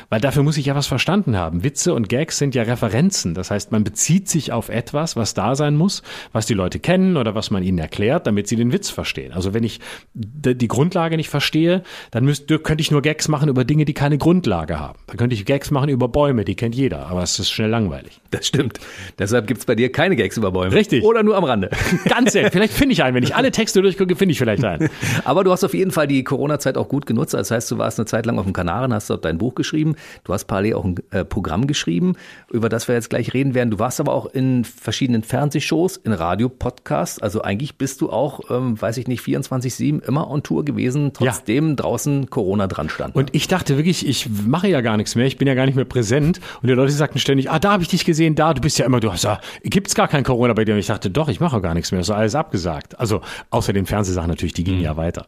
Weil dafür muss ich ja was verstanden haben. Witze und Gags sind ja Referenzen. Das heißt, man bezieht sich auf etwas, was da sein muss, was die Leute kennen oder was man ihnen erklärt, damit sie den Witz verstehen. Also wenn ich die Grundlage nicht verstehe, dann müsste, könnte ich nur Gags machen über Dinge, die keine Grundlage haben. Dann könnte ich Gags machen über Bäume, die kennt jeder, aber es ist schnell langweilig. Das stimmt. Deshalb gibt's bei dir keine Gags über Bäume. Richtig. Oder nur am Rande. Ganz selten. Vielleicht [LAUGHS] finde ich einen. Wenn ich alle Texte durchgucke, finde ich vielleicht einen. [LAUGHS] Aber du hast auf jeden Fall die Corona-Zeit auch gut genutzt. Das heißt, du warst eine Zeit lang auf dem Kanaren, hast dort dein Buch geschrieben. Du hast parallel auch ein äh, Programm geschrieben, über das wir jetzt gleich reden werden. Du warst aber auch in verschiedenen Fernsehshows, in Radio-Podcasts. Also eigentlich bist du auch, ähm, weiß ich nicht, 24-7 immer on Tour gewesen, trotzdem draußen Corona dran stand. Und ich dachte wirklich, ich mache ja gar nichts mehr, ich bin ja gar nicht mehr präsent. Und die Leute sagten ständig, ah, da habe ich dich gesehen, da, du bist ja immer, du hast ja, gibt's gar kein Corona bei dir. Und ich dachte, doch, ich mache gar nichts mehr, das ist alles abgesagt. Also außer den Fernsehsachen natürlich, die gingen ja weiter.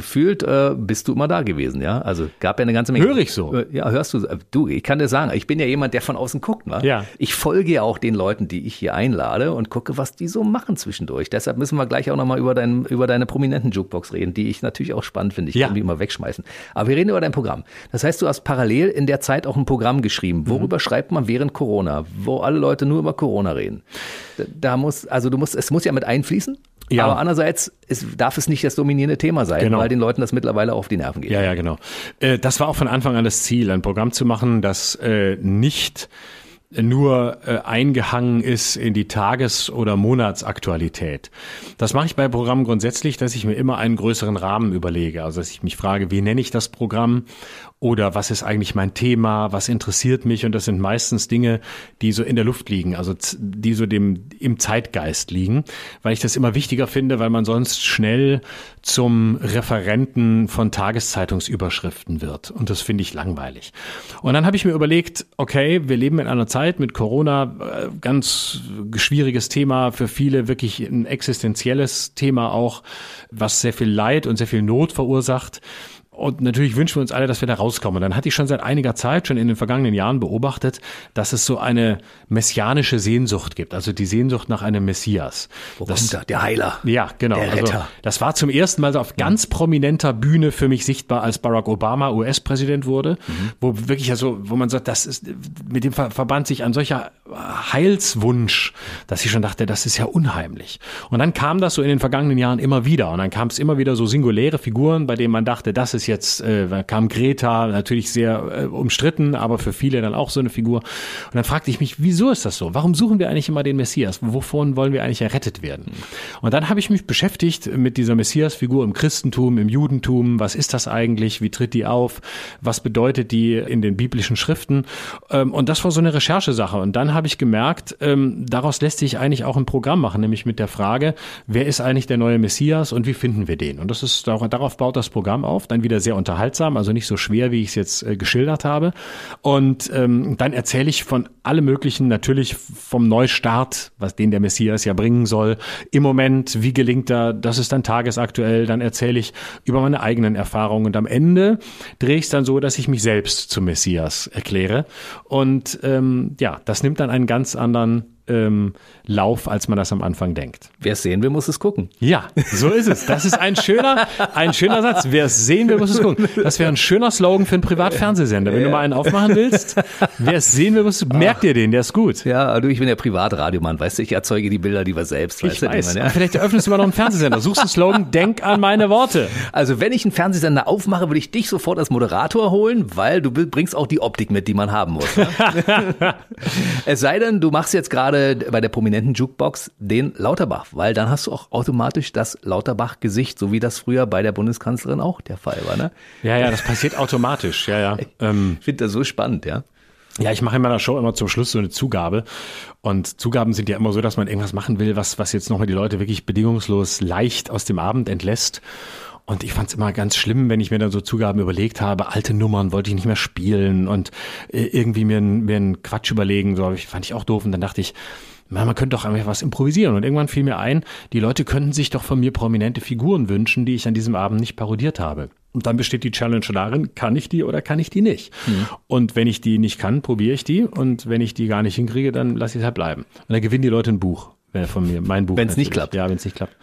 Gefühlt äh, bist du immer da gewesen, ja? Also gab ja eine ganze Menge. Höre ich so. Äh, Ja, hörst du. Du, ich kann dir sagen, ich bin ja jemand, der von außen guckt, wa? Ja. Ich folge ja auch den Leuten, die ich hier einlade und gucke, was die so machen zwischendurch. Deshalb müssen wir gleich auch nochmal über, dein, über deine prominenten Jukebox reden, die ich natürlich auch spannend finde. Ich Ja. kann die immer wegschmeißen. Aber wir reden über dein Programm. Das heißt, du hast parallel in der Zeit auch ein Programm geschrieben. Worüber Mhm. schreibt man während Corona? Wo alle Leute nur über Corona reden. Da- Da muss, also du musst, es muss ja mit einfließen. Ja. Aber andererseits es, darf es nicht das dominierende Thema sein, Genau. weil den Leuten das mittlerweile auf die Nerven geht. Ja, ja, genau. Äh, das war auch von Anfang an das Ziel, ein Programm zu machen, das äh, nicht nur äh, eingehangen ist in die Tages- oder Monatsaktualität. Das mache ich bei Programmen grundsätzlich, dass ich mir immer einen größeren Rahmen überlege. Also dass ich mich frage, wie nenne ich das Programm oder was ist eigentlich mein Thema, was interessiert mich und das sind meistens Dinge, die so in der Luft liegen, also die so dem im Zeitgeist liegen, weil ich das immer wichtiger finde, weil man sonst schnell zum Referenten von Tageszeitungsüberschriften wird und das finde ich langweilig. Und dann habe ich mir überlegt, okay, wir leben in einer Zeit mit Corona, äh, ganz schwieriges Thema für viele, wirklich ein existenzielles Thema auch, was sehr viel Leid und sehr viel Not verursacht. Und natürlich wünschen wir uns alle, dass wir da rauskommen. Dann hatte ich schon seit einiger Zeit, schon in den vergangenen Jahren beobachtet, dass es so eine messianische Sehnsucht gibt, also die Sehnsucht nach einem Messias. Wo das, kommt er? Der Heiler. Ja, genau. Der Retter. Also, das war zum ersten Mal so auf ganz prominenter Bühne für mich sichtbar, als Barack Obama US-Präsident wurde, Mhm. wo wirklich also, wo man sagt, das ist, mit dem ver- verband sich ein solcher Heilswunsch, dass ich schon dachte, das ist ja unheimlich. Und dann kam das so in den vergangenen Jahren immer wieder und dann kam es immer wieder so singuläre Figuren, bei denen man dachte, das ist jetzt, äh, kam Greta, natürlich sehr äh, umstritten, aber für viele dann auch so eine Figur. Und dann fragte ich mich, wieso ist das so? Warum suchen wir eigentlich immer den Messias? Wovon wollen wir eigentlich errettet werden? Und dann habe ich mich beschäftigt mit dieser Messias-Figur im Christentum, im Judentum. Was ist das eigentlich? Wie tritt die auf? Was bedeutet die in den biblischen Schriften? Ähm, Und das war so eine Recherchesache. Und dann habe ich gemerkt, ähm, daraus lässt sich eigentlich auch ein Programm machen, nämlich mit der Frage, wer ist eigentlich der neue Messias und wie finden wir den? Und das ist darauf baut das Programm auf. Dann wieder sehr unterhaltsam, also nicht so schwer, wie ich es jetzt äh, geschildert habe. Und ähm, dann erzähle ich von allem Möglichen, natürlich vom Neustart, was den der Messias ja bringen soll. Im Moment, wie gelingt er? Das ist dann tagesaktuell. Dann erzähle ich über meine eigenen Erfahrungen. Und am Ende drehe ich es dann so, dass ich mich selbst zum Messias erkläre. Und ähm, ja, das nimmt dann einen ganz anderen ähm, Lauf, als man das am Anfang denkt. Wer es sehen will, muss es gucken. Ja, so ist es. Das ist ein schöner, ein schöner Satz. Wer es sehen will, muss es gucken. Das wäre ein schöner Slogan für einen Privatfernsehsender. Wenn du mal einen aufmachen willst, wer es sehen will, muss, merk dir den, der ist gut. Ja, du, ich bin der Privatradiomann, weißt du, ich erzeuge die Bilder lieber selbst. Ich weißt du, die weiß. man, ja? Vielleicht eröffnest du mal noch einen Fernsehsender. Suchst einen Slogan, denk an meine Worte. Also wenn ich einen Fernsehsender aufmache, würde ich dich sofort als Moderator holen, weil du bringst auch die Optik mit, die man haben muss. Ne? [LAUGHS] es sei denn, du machst jetzt gerade bei der prominenten Jukebox den Lauterbach, weil dann hast du auch automatisch das Lauterbach-Gesicht, so wie das früher bei der Bundeskanzlerin auch der Fall war. Ne? Ja, ja, das passiert automatisch. Ja, ja. [LAUGHS] Ähm, Ich finde das so spannend, ja. Ja, ich mache in meiner Show immer zum Schluss so eine Zugabe. Und Zugaben sind ja immer so, dass man irgendwas machen will, was, was jetzt nochmal die Leute wirklich bedingungslos leicht aus dem Abend entlässt. Und ich fand es immer ganz schlimm, wenn ich mir dann so Zugaben überlegt habe, alte Nummern wollte ich nicht mehr spielen und äh, irgendwie mir, mir einen Quatsch überlegen, so ich, fand ich auch doof. Und dann dachte ich, man könnte doch einfach was improvisieren. Und irgendwann fiel mir ein, die Leute könnten sich doch von mir prominente Figuren wünschen, die ich an diesem Abend nicht parodiert habe. Und dann besteht die Challenge darin, kann ich die oder kann ich die nicht? Und wenn ich die nicht kann, probiere ich die. Und wenn ich die gar nicht hinkriege, dann lasse ich es halt bleiben. Und dann gewinnen die Leute ein Buch. Von mir, mein Buch. Wenn's nicht natürlich. klappt. Ja, wenn es nicht klappt.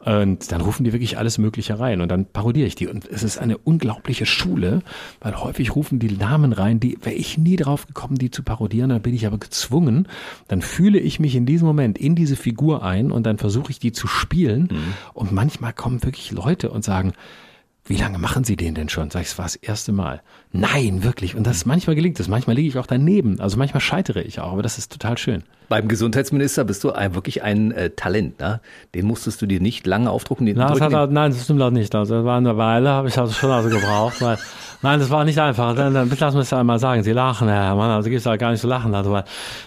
Und dann rufen die wirklich alles Mögliche rein und dann parodiere ich die. Und es ist eine unglaubliche Schule, weil häufig rufen die Namen rein, die wäre ich nie drauf gekommen, die zu parodieren. Dann bin ich aber gezwungen. Dann fühle ich mich in diesem Moment in diese Figur ein und dann versuche ich die zu spielen. Mhm. Und manchmal kommen wirklich Leute und sagen, wie lange machen Sie den denn schon? Sag ich, es war das erste Mal. Nein, wirklich. Und das manchmal gelingt es. Manchmal liege ich auch daneben. Also manchmal scheitere ich auch, aber das ist total schön. Beim Gesundheitsminister bist du ein, wirklich ein äh, Talent. Ne? Den musstest du dir nicht lange aufdrucken. Den Na, das hat, den- nein, das stimmt auch nicht. Also, das war eine Weile, habe ich also schon also gebraucht. Weil, [LAUGHS] nein, das war nicht einfach. Dann, dann lass mich das einmal sagen. Sie lachen, Herr Mann. Also gibt's da gar nicht zu lachen. Also, weil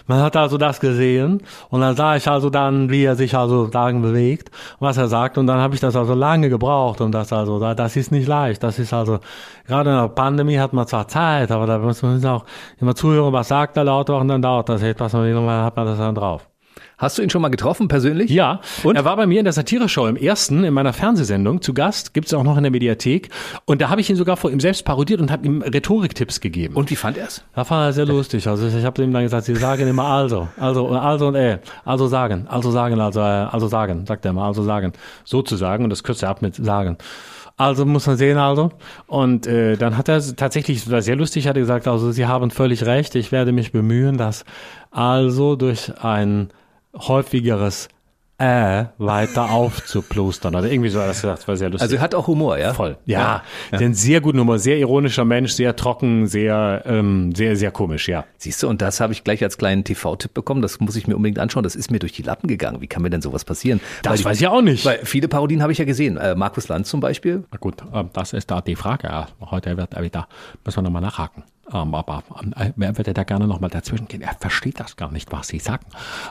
man hat also das gesehen und dann sah ich also dann, wie er sich also sagen bewegt, was er sagt. Und dann habe ich das also lange gebraucht. Und das also, da- das ist nicht leicht. Das ist also, gerade in der Pandemie hat man zwar Zeit, aber da muss man auch immer zuhören, was sagt der Lauter und dann dauert das etwas und irgendwann hat man das dann drauf. Hast du ihn schon mal getroffen, persönlich? Ja, Und? er war bei mir in der Satire-Show im ersten, in meiner Fernsehsendung zu Gast, gibt's auch noch in der Mediathek. Und da habe ich ihn sogar vor ihm selbst parodiert und habe ihm Rhetoriktipps gegeben. Und wie fand er es? da fand er sehr lustig. Also ich habe ihm dann gesagt, sie sagen immer also, also, also und äh, also sagen, also sagen, also, äh, also sagen, sagt er immer, also sagen, sozusagen und das kürzt er ab mit sagen. Also muss man sehen, also. Und äh, dann hat er tatsächlich, war sehr lustig, hat er gesagt, also Sie haben völlig recht, ich werde mich bemühen, dass also durch ein häufigeres äh, weiter aufzuplustern. Oder irgendwie so hat er das gesagt, das war sehr lustig. Also er hat auch Humor, ja? Voll. Ja, ja. ein sehr guten Humor, sehr ironischer Mensch, sehr trocken, sehr, ähm, sehr, sehr komisch, ja. Siehst du, und das habe ich gleich als kleinen TV-Tipp bekommen. Das muss ich mir unbedingt anschauen. Das ist mir durch die Lappen gegangen. Wie kann mir denn sowas passieren? Das weil weiß ich auch nicht. Weil viele Parodien habe ich ja gesehen. Äh, Markus Lanz zum Beispiel. Na gut, äh, das ist da die Frage. Ja. Heute wird er wieder, müssen wir nochmal nachhaken. Ähm, aber ähm, er würde da gerne nochmal dazwischen gehen. Er versteht das gar nicht, was Sie sagen.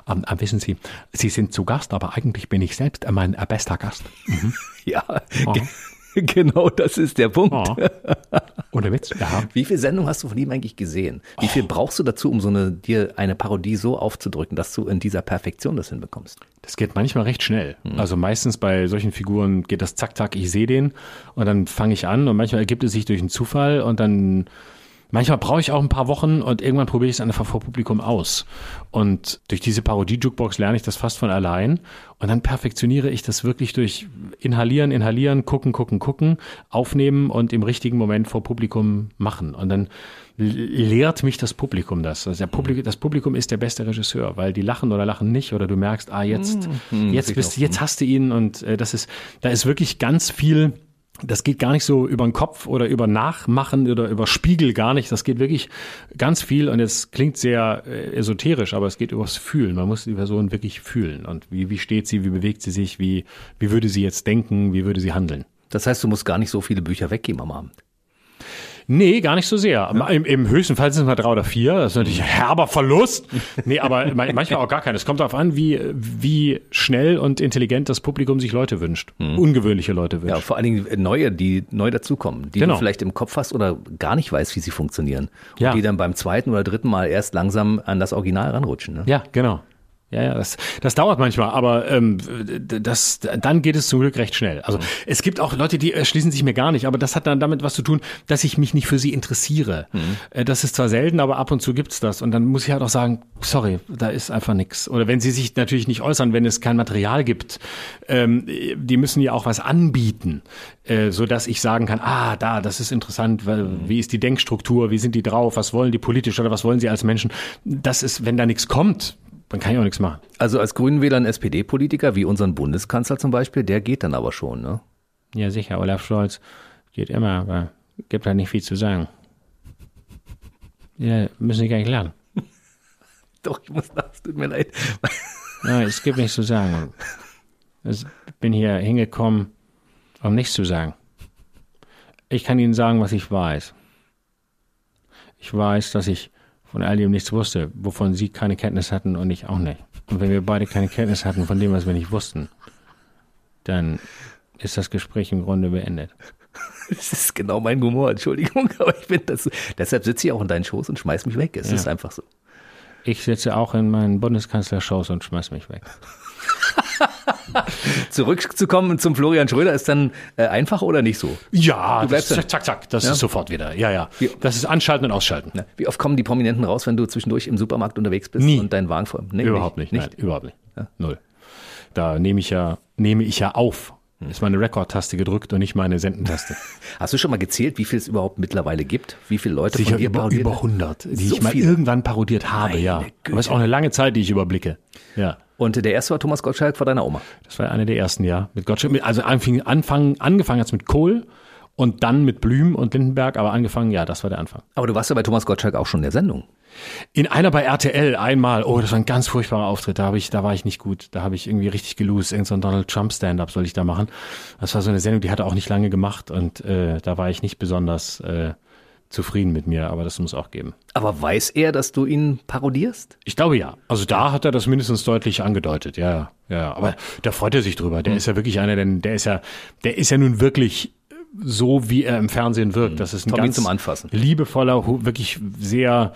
Ähm, äh, wissen Sie, Sie sind zu Gast, aber eigentlich bin ich selbst mein äh, bester Gast. Mhm. [LAUGHS] Ja, oh. genau das ist der Punkt. Oh. Ohne Witz, ja. [LAUGHS] Wie viele Sendungen hast du von ihm eigentlich gesehen? Wie viel oh. brauchst du dazu, um so eine, dir eine Parodie so aufzudrücken, dass du in dieser Perfektion das hinbekommst? Das geht manchmal recht schnell. Mhm. Also meistens bei solchen Figuren geht das zack, zack, ich sehe den und dann fange ich an und manchmal ergibt es sich durch einen Zufall und dann Manchmal brauche ich auch ein paar Wochen und irgendwann probiere ich es einfach vor Publikum aus. Und durch diese Parodie-Jukebox lerne ich das fast von allein. Und dann perfektioniere ich das wirklich durch Inhalieren, Inhalieren, gucken, gucken, gucken, aufnehmen und im richtigen Moment vor Publikum machen. Und dann lehrt mich das Publikum das. Also Publikum, das Publikum ist der beste Regisseur, weil die lachen oder lachen nicht oder du merkst, ah, jetzt, mhm. jetzt bist, jetzt hast du ihn und äh, das ist, da ist wirklich ganz viel das geht gar nicht so über den Kopf oder über Nachmachen oder über Spiegel gar nicht. Das geht wirklich ganz viel und es klingt sehr äh, esoterisch, aber es geht übers Fühlen. Man muss die Person wirklich fühlen. Und wie, wie steht sie, wie bewegt sie sich, wie, wie würde sie jetzt denken, wie würde sie handeln. Das heißt, du musst gar nicht so viele Bücher weggeben am Abend. Nee, gar nicht so sehr. Ja. Im, Im, höchsten Fall sind es mal drei oder vier. Das ist natürlich ein herber Verlust. [LAUGHS] Nee, aber manchmal auch gar kein. Es kommt darauf an, wie, wie schnell und intelligent das Publikum sich Leute wünscht. Mhm. Ungewöhnliche Leute wünscht. Ja, vor allen Dingen neue, die neu dazukommen, die genau. du vielleicht im Kopf hast oder gar nicht weißt, wie sie funktionieren. Und ja. die dann beim zweiten oder dritten Mal erst langsam an das Original ranrutschen. Ne? Ja, genau. Ja, ja, das, das dauert manchmal, aber ähm, das, dann geht es zum Glück recht schnell. Also mhm. es gibt auch Leute, die erschließen sich mir gar nicht, aber das hat dann damit was zu tun, dass ich mich nicht für sie interessiere. Mhm. Äh, das ist zwar selten, aber ab und zu gibt's das. Und dann muss ich halt auch sagen, sorry, da ist einfach nix. Oder wenn sie sich natürlich nicht äußern, wenn es kein Material gibt, ähm, die müssen ja auch was anbieten, äh, so dass ich sagen kann, ah, da, das ist interessant, weil, mhm. wie ist die Denkstruktur, wie sind die drauf, was wollen die politisch oder was wollen sie als Menschen. Das ist, wenn da nichts kommt, dann kann ich auch nichts machen. Also als Grünenwähler ein SPD-Politiker, wie unseren Bundeskanzler zum Beispiel, der geht dann aber schon, ne? Ja, sicher. Olaf Scholz geht immer, aber gibt halt nicht viel zu sagen. Ja, müssen Sie gar nicht lernen. [LAUGHS] Doch, ich muss das, tut mir leid. [LAUGHS] Nein, es gibt nichts zu sagen. Ich bin hier hingekommen, um nichts zu sagen. Ich kann Ihnen sagen, was ich weiß. Ich weiß, dass ich von all dem nichts wusste, wovon sie keine Kenntnis hatten und ich auch nicht. Und wenn wir beide keine Kenntnis hatten von dem, was wir nicht wussten, dann ist das Gespräch im Grunde beendet. Das ist genau mein Humor, Entschuldigung, [LAUGHS] aber ich finde das, deshalb sitze ich auch in deinen Schoß und schmeiß mich weg. Es ja. ist einfach so. Ich sitze auch in meinen Bundeskanzlershows und schmeiß mich weg. [LAUGHS] [LAUGHS] Zurückzukommen zum Florian Schröder ist dann äh, einfach oder nicht so? Ja, das, zack, zack, zack, das ja? ist sofort wieder. Ja, ja. Das ist Anschalten und Ausschalten. Na, wie oft kommen die Prominenten raus, wenn du zwischendurch im Supermarkt unterwegs bist Nie. und deinen Wagen voll? Nee, überhaupt nicht. nicht. Nein, überhaupt nicht. Ja? Null. Da nehme ich ja, nehme ich ja auf. Hm. Ist meine Rekordtaste gedrückt und nicht meine Sendentaste. [LAUGHS] Hast du schon mal gezählt, wie viel es überhaupt mittlerweile gibt? Wie viele Leute Sicher von dir über, parodiert? Über 100, die so ich mal viele. irgendwann parodiert habe, Meine ja. Güte. Aber es ist auch eine lange Zeit, die ich überblicke. Ja. Und der erste war Thomas Gottschalk vor deiner Oma. Das war einer der ersten, ja. Mit Gottschalk. Also anfing, anfang, angefangen hat es mit Kohl und dann mit Blüm und Lindenberg, aber angefangen, ja, das war der Anfang. Aber du warst ja bei Thomas Gottschalk auch schon in der Sendung. In einer bei RTL einmal, oh, das war ein ganz furchtbarer Auftritt, da habe ich, da war ich nicht gut, da habe ich irgendwie richtig gelost, irgend so ein Donald Trump Stand-up soll ich da machen. Das war so eine Sendung, die hat er auch nicht lange gemacht und äh, da war ich nicht besonders äh, zufrieden mit mir, aber das muss auch geben. Aber weiß er, dass du ihn parodierst? Ich glaube ja. Also da hat er das mindestens deutlich angedeutet, ja, ja. Aber da freut er sich drüber. Der mhm. ist ja wirklich einer, denn der ist ja, der ist ja nun wirklich so, wie er im Fernsehen wirkt. Hm. Das ist ein ganz zum Anfassen. liebevoller, wirklich sehr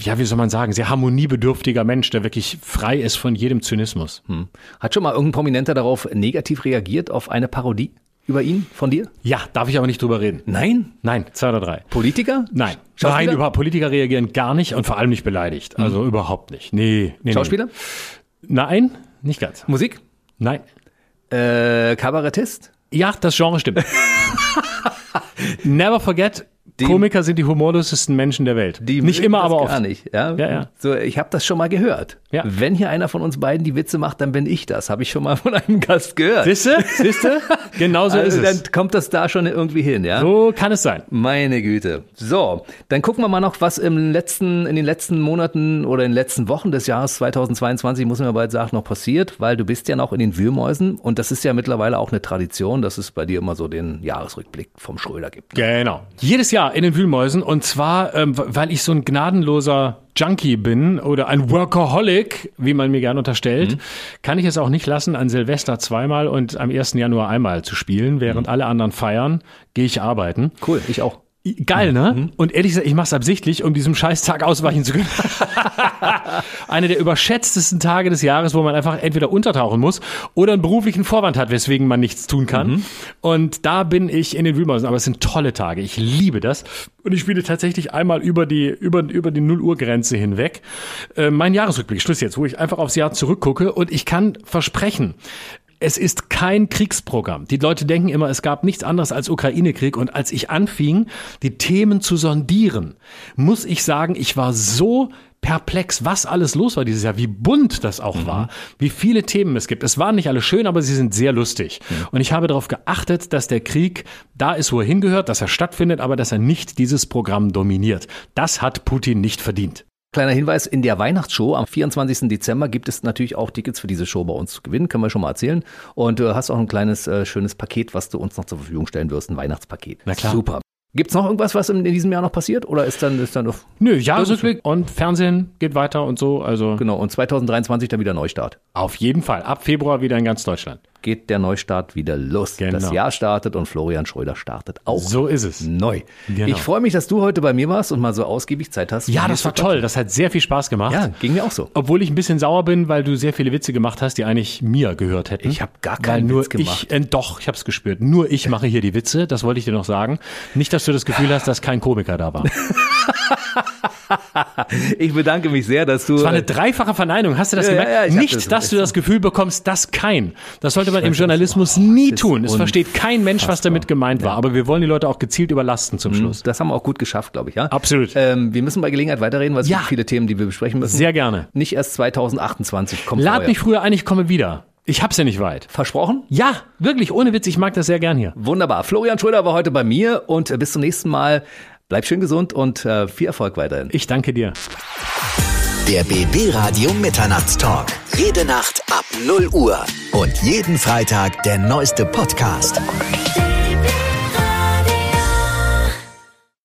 ja, wie soll man sagen, sehr harmoniebedürftiger Mensch, der wirklich frei ist von jedem Zynismus. Hm. Hat schon mal irgendein Prominenter darauf negativ reagiert, auf eine Parodie? Über ihn von dir? Ja, darf ich aber nicht drüber reden. Nein? Nein, zwei oder drei. Politiker? Nein. Nein, über Politiker reagieren gar nicht und vor allem nicht beleidigt. Also mhm. überhaupt nicht. Nee, nee. Schauspieler? Nee. Nein, nicht ganz. Musik? Nein. Äh, Kabarettist? Ja, das Genre stimmt. [LAUGHS] Never forget, Die- Komiker sind die humorlosesten Menschen der Welt. Die nicht immer, aber oft. Gar nicht, ja? Ja, ja. So, ich habe das schon mal gehört. Ja. Wenn hier einer von uns beiden die Witze macht, dann bin ich das. Habe ich schon mal von einem Gast gehört. Siehste? Siehste? Genau so [LAUGHS] also ist dann es. kommt das da schon irgendwie hin, ja? So kann es sein. Meine Güte. So, dann gucken wir mal noch, was im letzten, in den letzten Monaten oder in den letzten Wochen des Jahres 2022, muss man bald sagen, noch passiert, weil du bist ja noch in den Wühlmäusen und das ist ja mittlerweile auch eine Tradition, dass es bei dir immer so den Jahresrückblick vom Schröder gibt. Genau. Jedes Jahr in den Wühlmäusen und zwar, ähm, weil ich so ein gnadenloser Junkie bin oder ein Workaholic, wie man mir gern unterstellt, kann ich es auch nicht lassen, an Silvester zweimal und am 1. Januar einmal zu spielen, während alle anderen feiern, gehe ich arbeiten. Cool, ich auch. Geil, ne? Und ehrlich gesagt, ich mache es absichtlich, um diesem Scheißtag ausweichen zu können. [LAUGHS] Eine der überschätztesten Tage des Jahres, wo man einfach entweder untertauchen muss oder einen beruflichen Vorwand hat, weswegen man nichts tun kann. Und da bin ich in den Wühlmäusen. Aber es sind tolle Tage. Ich liebe das. Und ich spiele tatsächlich einmal über die, über, über die 0 Uhr Grenze hinweg. Äh, mein Jahresrückblick, Schluss jetzt, wo ich einfach aufs Jahr zurückgucke und ich kann versprechen, es ist kein Kriegsprogramm. Die Leute denken immer, es gab nichts anderes als Ukraine-Krieg. Und als ich anfing, die Themen zu sondieren, muss ich sagen, ich war so perplex, was alles los war dieses Jahr, wie bunt das auch war, wie viele Themen es gibt. Es waren nicht alle schön, aber sie sind sehr lustig. Und ich habe darauf geachtet, dass der Krieg da ist, wo er hingehört, dass er stattfindet, aber dass er nicht dieses Programm dominiert. Das hat Putin nicht verdient. Kleiner Hinweis, in der Weihnachtsshow am 24. Dezember gibt es natürlich auch Tickets für diese Show bei uns zu gewinnen, können wir schon mal erzählen. Und du hast auch ein kleines, äh, schönes Paket, was du uns noch zur Verfügung stellen wirst, ein Weihnachtspaket. Na klar. Super. Gibt's noch irgendwas, was in, diesem Jahr noch passiert? Oder ist dann, ist dann noch, Nö, Jahresrückblick und Fernsehen geht weiter und so. Also genau, und 2023 dann wieder Neustart. auf jeden Fall. Ab Februar wieder in ganz Deutschland. Geht der Neustart wieder los. Genau. Das Jahr startet und Florian Schröder startet auch. So ist es. Neu. Genau. Ich freue mich, dass du heute bei mir warst und mal so ausgiebig Zeit hast. Ja, das war toll. Das hat sehr viel Spaß gemacht. Ja, ging mir auch so. Obwohl ich ein bisschen sauer bin, weil du sehr viele Witze gemacht hast, die eigentlich mir gehört hätten. Ich hab gar keinen nur Witz gemacht. Ich, äh, doch, ich habe es gespürt. Nur ich mache hier die Witze. Das wollte ich dir noch sagen. Nicht, dass du das Gefühl hast, dass kein Komiker da war. [LAUGHS] [LAUGHS] Ich bedanke mich sehr, dass du. Es war eine dreifache Verneinung. Hast du das Ja, gemerkt? ja, Nicht, das- dass du das Gefühl bekommst, dass kein. Das sollte man im Journalismus nie tun. Es versteht kein Mensch, was damit gemeint war. Aber wir wollen die Leute auch gezielt überlasten zum Schluss. das haben wir auch gut geschafft, glaube ich, ja? Absolut. Ähm, wir müssen bei Gelegenheit weiterreden, weil es Ja. gibt viele Themen, die wir besprechen müssen. Sehr gerne. Nicht erst 2028 kommt Lad mich früher ein, ich komme wieder. Ich hab's ja nicht weit. Versprochen? Ja, wirklich, ohne Witz, ich mag das sehr gern hier. Wunderbar. Florian Schröder war heute bei mir und äh, bis zum nächsten Mal. Bleib schön gesund und äh, viel Erfolg weiterhin. Ich danke dir. Der BB Radio Mitternachtstalk. Jede Nacht ab 0 Uhr. Und jeden Freitag der neueste Podcast.